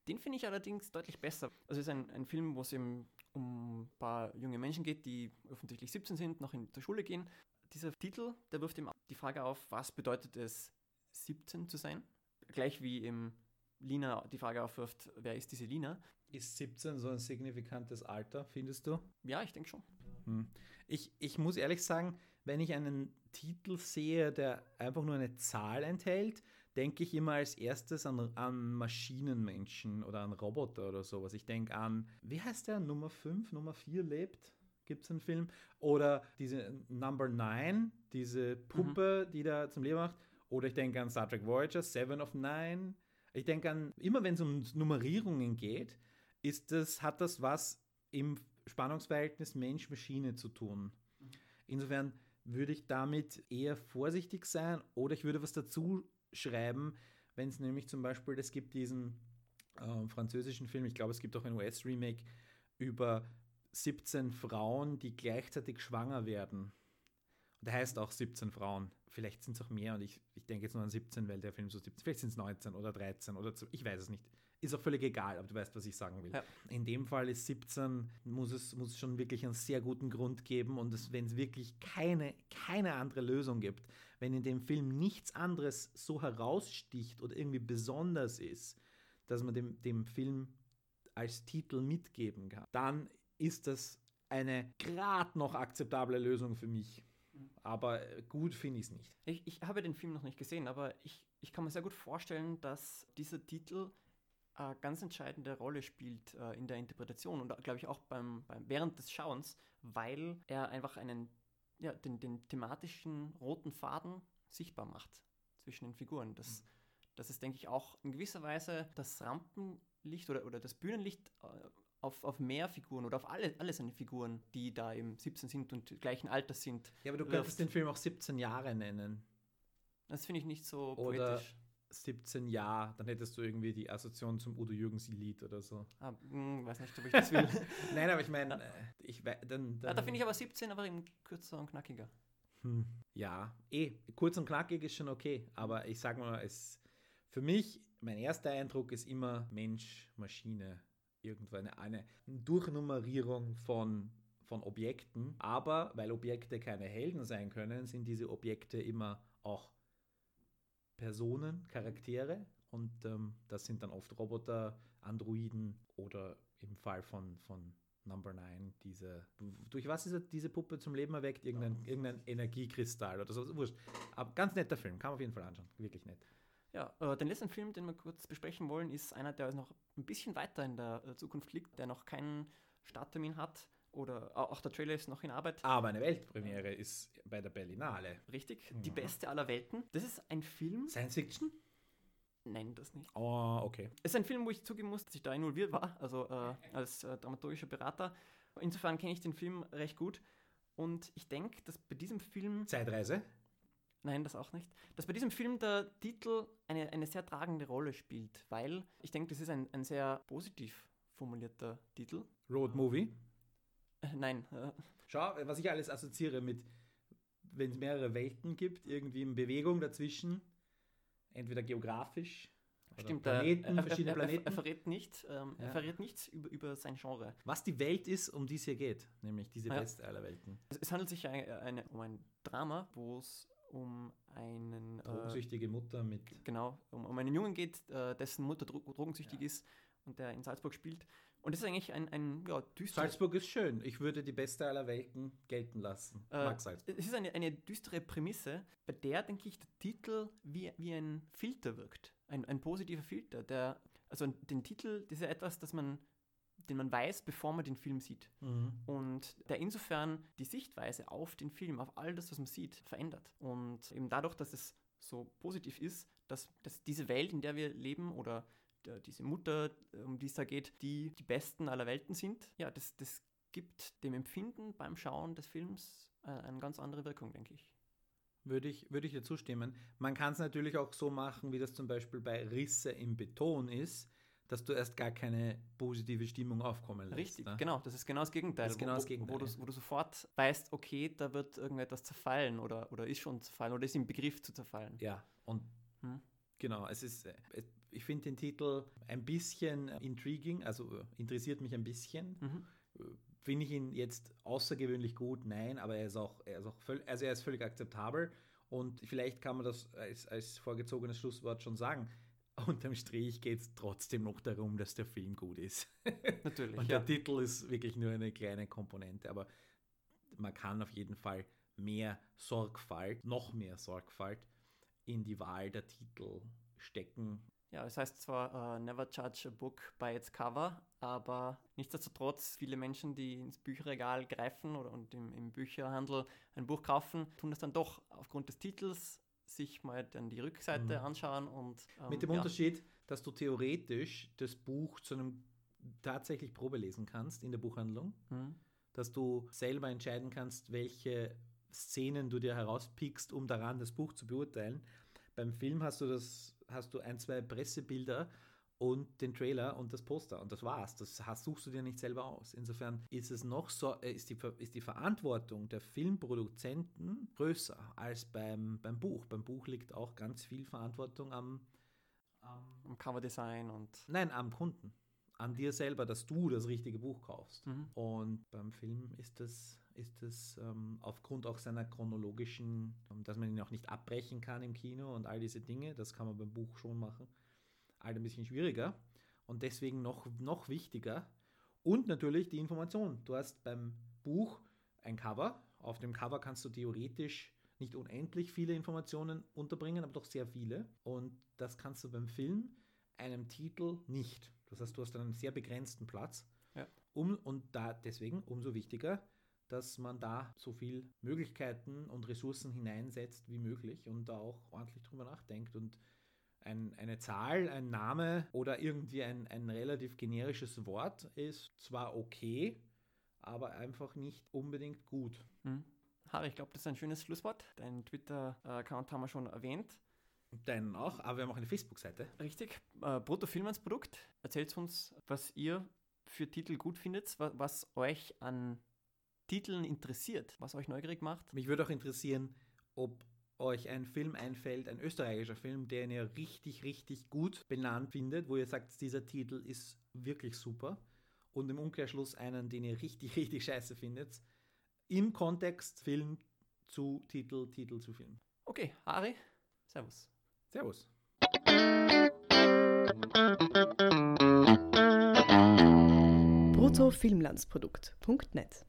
B: Den finde ich allerdings deutlich besser. Also es ist ein, ein Film, wo es eben um ein paar junge Menschen geht, die offensichtlich 17 sind, noch in der Schule gehen. Dieser Titel, der wirft eben die Frage auf, was bedeutet es, 17 zu sein? Gleich wie eben Lina die Frage aufwirft, wer ist diese Lina?
C: Ist 17 so ein signifikantes Alter, findest du?
B: Ja, ich denke schon.
C: Hm. Ich, ich muss ehrlich sagen, wenn ich einen Titel sehe, der einfach nur eine Zahl enthält, denke ich immer als erstes an, an Maschinenmenschen oder an Roboter oder sowas. Ich denke an, wie heißt der? Nummer 5, Nummer 4 lebt? Gibt es einen Film? Oder diese Number 9, diese Puppe, die da zum Leben macht. Oder ich denke an Star Trek Voyager, Seven of Nine. Ich denke an, immer wenn es um Nummerierungen geht, ist das, hat das was im Spannungsverhältnis Mensch-Maschine zu tun. Insofern würde ich damit eher vorsichtig sein oder ich würde was dazu schreiben, wenn es nämlich zum Beispiel, es gibt diesen ähm, französischen Film, ich glaube, es gibt auch ein US-Remake über 17 Frauen, die gleichzeitig schwanger werden. Der heißt auch 17 Frauen. Vielleicht sind es auch mehr und ich, ich denke jetzt nur an 17, weil der Film so 17, vielleicht sind es 19 oder 13 oder so, ich weiß es nicht. Ist auch völlig egal, aber du weißt, was ich sagen will.
B: Ja.
C: In dem Fall ist 17, muss es muss schon wirklich einen sehr guten Grund geben und es- wenn es wirklich keine, keine andere Lösung gibt, wenn in dem Film nichts anderes so heraussticht oder irgendwie besonders ist, dass man dem, dem Film als Titel mitgeben kann, dann ist das eine gerade noch akzeptable Lösung für mich. Aber äh, gut finde ich es nicht.
B: Ich, ich habe den Film noch nicht gesehen, aber ich, ich kann mir sehr gut vorstellen, dass dieser Titel eine ganz entscheidende Rolle spielt äh, in der Interpretation und glaube ich auch beim, beim, während des Schauens, weil er einfach einen, ja, den, den thematischen roten Faden sichtbar macht zwischen den Figuren. Das, das ist, denke ich, auch in gewisser Weise das Rampenlicht oder, oder das Bühnenlicht äh, auf, auf mehr Figuren oder auf alle, alle seine Figuren, die da eben 17 sind und gleichen Alters sind.
C: Ja, aber du könntest den Film auch 17 Jahre nennen.
B: Das finde ich nicht so
C: Oder-
B: poetisch.
C: 17 Jahre, dann hättest du irgendwie die Assoziation zum Udo Jürgens Lied oder so.
B: Ah, mh, weiß nicht, ob ich das will. [LAUGHS]
C: Nein, aber ich meine, äh, ich dann, dann
B: ah, da finde ich aber 17 aber eben kürzer und knackiger.
C: Hm, ja, eh, kurz und knackig ist schon okay, aber ich sag mal, es für mich, mein erster Eindruck ist immer Mensch, Maschine, irgendwo eine, eine Durchnummerierung von, von Objekten, aber weil Objekte keine Helden sein können, sind diese Objekte immer auch Personen, Charaktere und ähm, das sind dann oft Roboter, Androiden oder im Fall von, von Number 9 diese, durch was ist diese Puppe zum Leben erweckt? Irgendein, irgendein Energiekristall oder so, wurscht. Aber ganz netter Film, kann man auf jeden Fall anschauen, wirklich nett.
B: Ja, äh, den letzten Film, den wir kurz besprechen wollen, ist einer, der noch ein bisschen weiter in der äh, Zukunft liegt, der noch keinen Starttermin hat oder au- auch der Trailer ist noch in Arbeit.
C: Aber eine Weltpremiere ist bei der Berlinale.
B: Richtig, die
C: Mhm.
B: beste aller Welten. Das ist ein Film.
C: Science Fiction?
B: Nein, das nicht.
C: Oh, okay.
B: Es ist ein Film, wo ich zugeben muss, dass ich da involviert war, also äh, als äh, dramaturgischer Berater. Insofern kenne ich den Film recht gut. Und ich denke, dass bei diesem Film
C: Zeitreise?
B: Nein, das auch nicht. Dass bei diesem Film der Titel eine, eine sehr tragende Rolle spielt, weil ich denke, das ist ein, ein sehr positiv formulierter Titel.
C: Road Movie?
B: Äh, nein, äh, [LAUGHS]
C: Schau, was ich alles assoziiere mit, wenn es mehrere Welten gibt, irgendwie in Bewegung dazwischen, entweder geografisch,
B: stimmt.
C: Planeten,
B: er, er,
C: verschiedene
B: er, er,
C: Planeten.
B: er verrät nicht, ähm,
C: Ja.
B: er verrät nichts über, über sein Genre.
C: was die Welt ist, um die es hier geht, nämlich diese
B: ja.
C: beste aller Welten.
B: Es, es handelt sich ein, eine, um ein Drama, wo es um einen äh,
C: Drogensüchtige Mutter mit
B: genau, um, um einen Jungen geht, äh, dessen Mutter dro drogensüchtig ist und der in Salzburg spielt. Und das ist eigentlich ein, ein ja, düsteres
C: Salzburg ist schön. Ich würde die beste aller Welten gelten lassen.
B: Äh,
C: Mag Salzburg.
B: Es ist eine, eine düstere Prämisse, bei der, denke ich, der Titel wie, wie ein Filter wirkt. Ein, ein positiver Filter, der, also den Titel, das ist ja etwas, das man den man weiß, bevor man den Film sieht.
C: Mhm.
B: Und der insofern die Sichtweise auf den Film, auf all das, was man sieht, verändert. Und eben dadurch, dass es so positiv ist, dass, dass diese Welt, in der wir leben oder der, diese Mutter, um die es da geht, die die Besten aller Welten sind, ja, das, das gibt dem Empfinden beim Schauen des Films äh, eine ganz andere Wirkung, denke ich.
C: Würde ich, würde ich dir zustimmen. Man kann es natürlich auch so machen, wie das zum Beispiel bei Risse im Beton ist, dass du erst gar keine positive Stimmung aufkommen lässt.
B: Richtig,
C: ne?
B: genau. Das ist genau das Gegenteil.
C: Das ist genau
B: wo,
C: das Gegenteil,
B: Wo, wo, du, wo du sofort weißt, okay, da wird irgendetwas zerfallen oder, oder ist schon zerfallen oder ist im Begriff zu zerfallen.
C: Ja, und
B: Hm.
C: genau, es ist, äh, ich finde den Titel ein bisschen intriguing, also äh, interessiert mich ein bisschen.
B: Mhm.
C: Finde ich ihn jetzt außergewöhnlich gut? Nein, aber er ist auch, er ist auch völlig, also er ist völlig akzeptabel und vielleicht kann man das als, als vorgezogenes Schlusswort schon sagen. Unterm Strich geht es trotzdem noch darum, dass der Film gut ist. [LAUGHS]
B: Natürlich,
C: Und
B: ja.
C: der Titel ist wirklich nur eine kleine Komponente, aber man kann auf jeden Fall mehr Sorgfalt, noch mehr Sorgfalt in die Wahl der Titel stecken.
B: Ja, es heißt zwar äh, Never Judge a Book by its Cover, aber nichtsdestotrotz, viele Menschen, die ins Bücherregal greifen oder und im, im Bücherhandel ein Buch kaufen, tun das dann doch aufgrund des Titels sich mal dann die Rückseite
C: Mhm.
B: anschauen und ähm,
C: Mit dem
B: ja,
C: Unterschied, dass du theoretisch das Buch zu einem tatsächlich Probe lesen kannst in der Buchhandlung,
B: Mhm.
C: dass du selber entscheiden kannst, welche Szenen du dir herauspickst, um daran das Buch zu beurteilen. Beim Film hast du das, hast du ein, zwei Pressebilder und den Trailer und das Poster und das war's. Das hast, suchst du dir nicht selber aus. Insofern ist es noch so, äh, ist die, ist die Verantwortung der Filmproduzenten größer als beim, beim Buch. Beim Buch liegt auch ganz viel Verantwortung am, am
B: am Coverdesign und
C: Nein, am Kunden. An dir selber, dass du das richtige Buch kaufst.
B: Mhm.
C: Und beim Film ist das, ist das ähm, aufgrund auch seiner chronologischen, dass man ihn auch nicht abbrechen kann im Kino und all diese Dinge, das kann man beim Buch schon machen, halt ein bisschen schwieriger und deswegen noch, noch wichtiger. Und natürlich die Information. Du hast beim Buch ein Cover. Auf dem Cover kannst du theoretisch nicht unendlich viele Informationen unterbringen, aber doch sehr viele. Und das kannst du beim Film einem Titel nicht. Das heißt, du hast einen sehr begrenzten Platz.
B: Ja.
C: Um, und da deswegen umso wichtiger, dass man da so viel Möglichkeiten und Ressourcen hineinsetzt wie möglich und da auch ordentlich drüber nachdenkt und ein, eine Zahl, ein Name oder irgendwie ein, ein relativ generisches Wort ist zwar okay, aber einfach nicht unbedingt gut.
B: Mhm. Harry, ich glaube, das ist ein schönes Schlusswort. Deinen Twitter-Account haben wir schon erwähnt.
C: Deinen auch, aber wir haben auch eine Facebook-Seite.
B: Richtig. Äh, Produkt. Erzählt uns, was ihr für Titel gut findet, wa was euch an Titeln interessiert, was euch neugierig macht.
C: Mich würde auch interessieren, ob euch ein Film einfällt, ein österreichischer Film, den ihr richtig, richtig gut benannt findet, wo ihr sagt, dieser Titel ist wirklich super. Und im Umkehrschluss einen, den ihr richtig, [LAUGHS] richtig scheiße findet. Im Kontext Film zu Titel, Titel zu Film.
B: Okay, Harry, Servus.
C: Servus.
A: bruttofilmlandsprodukt.net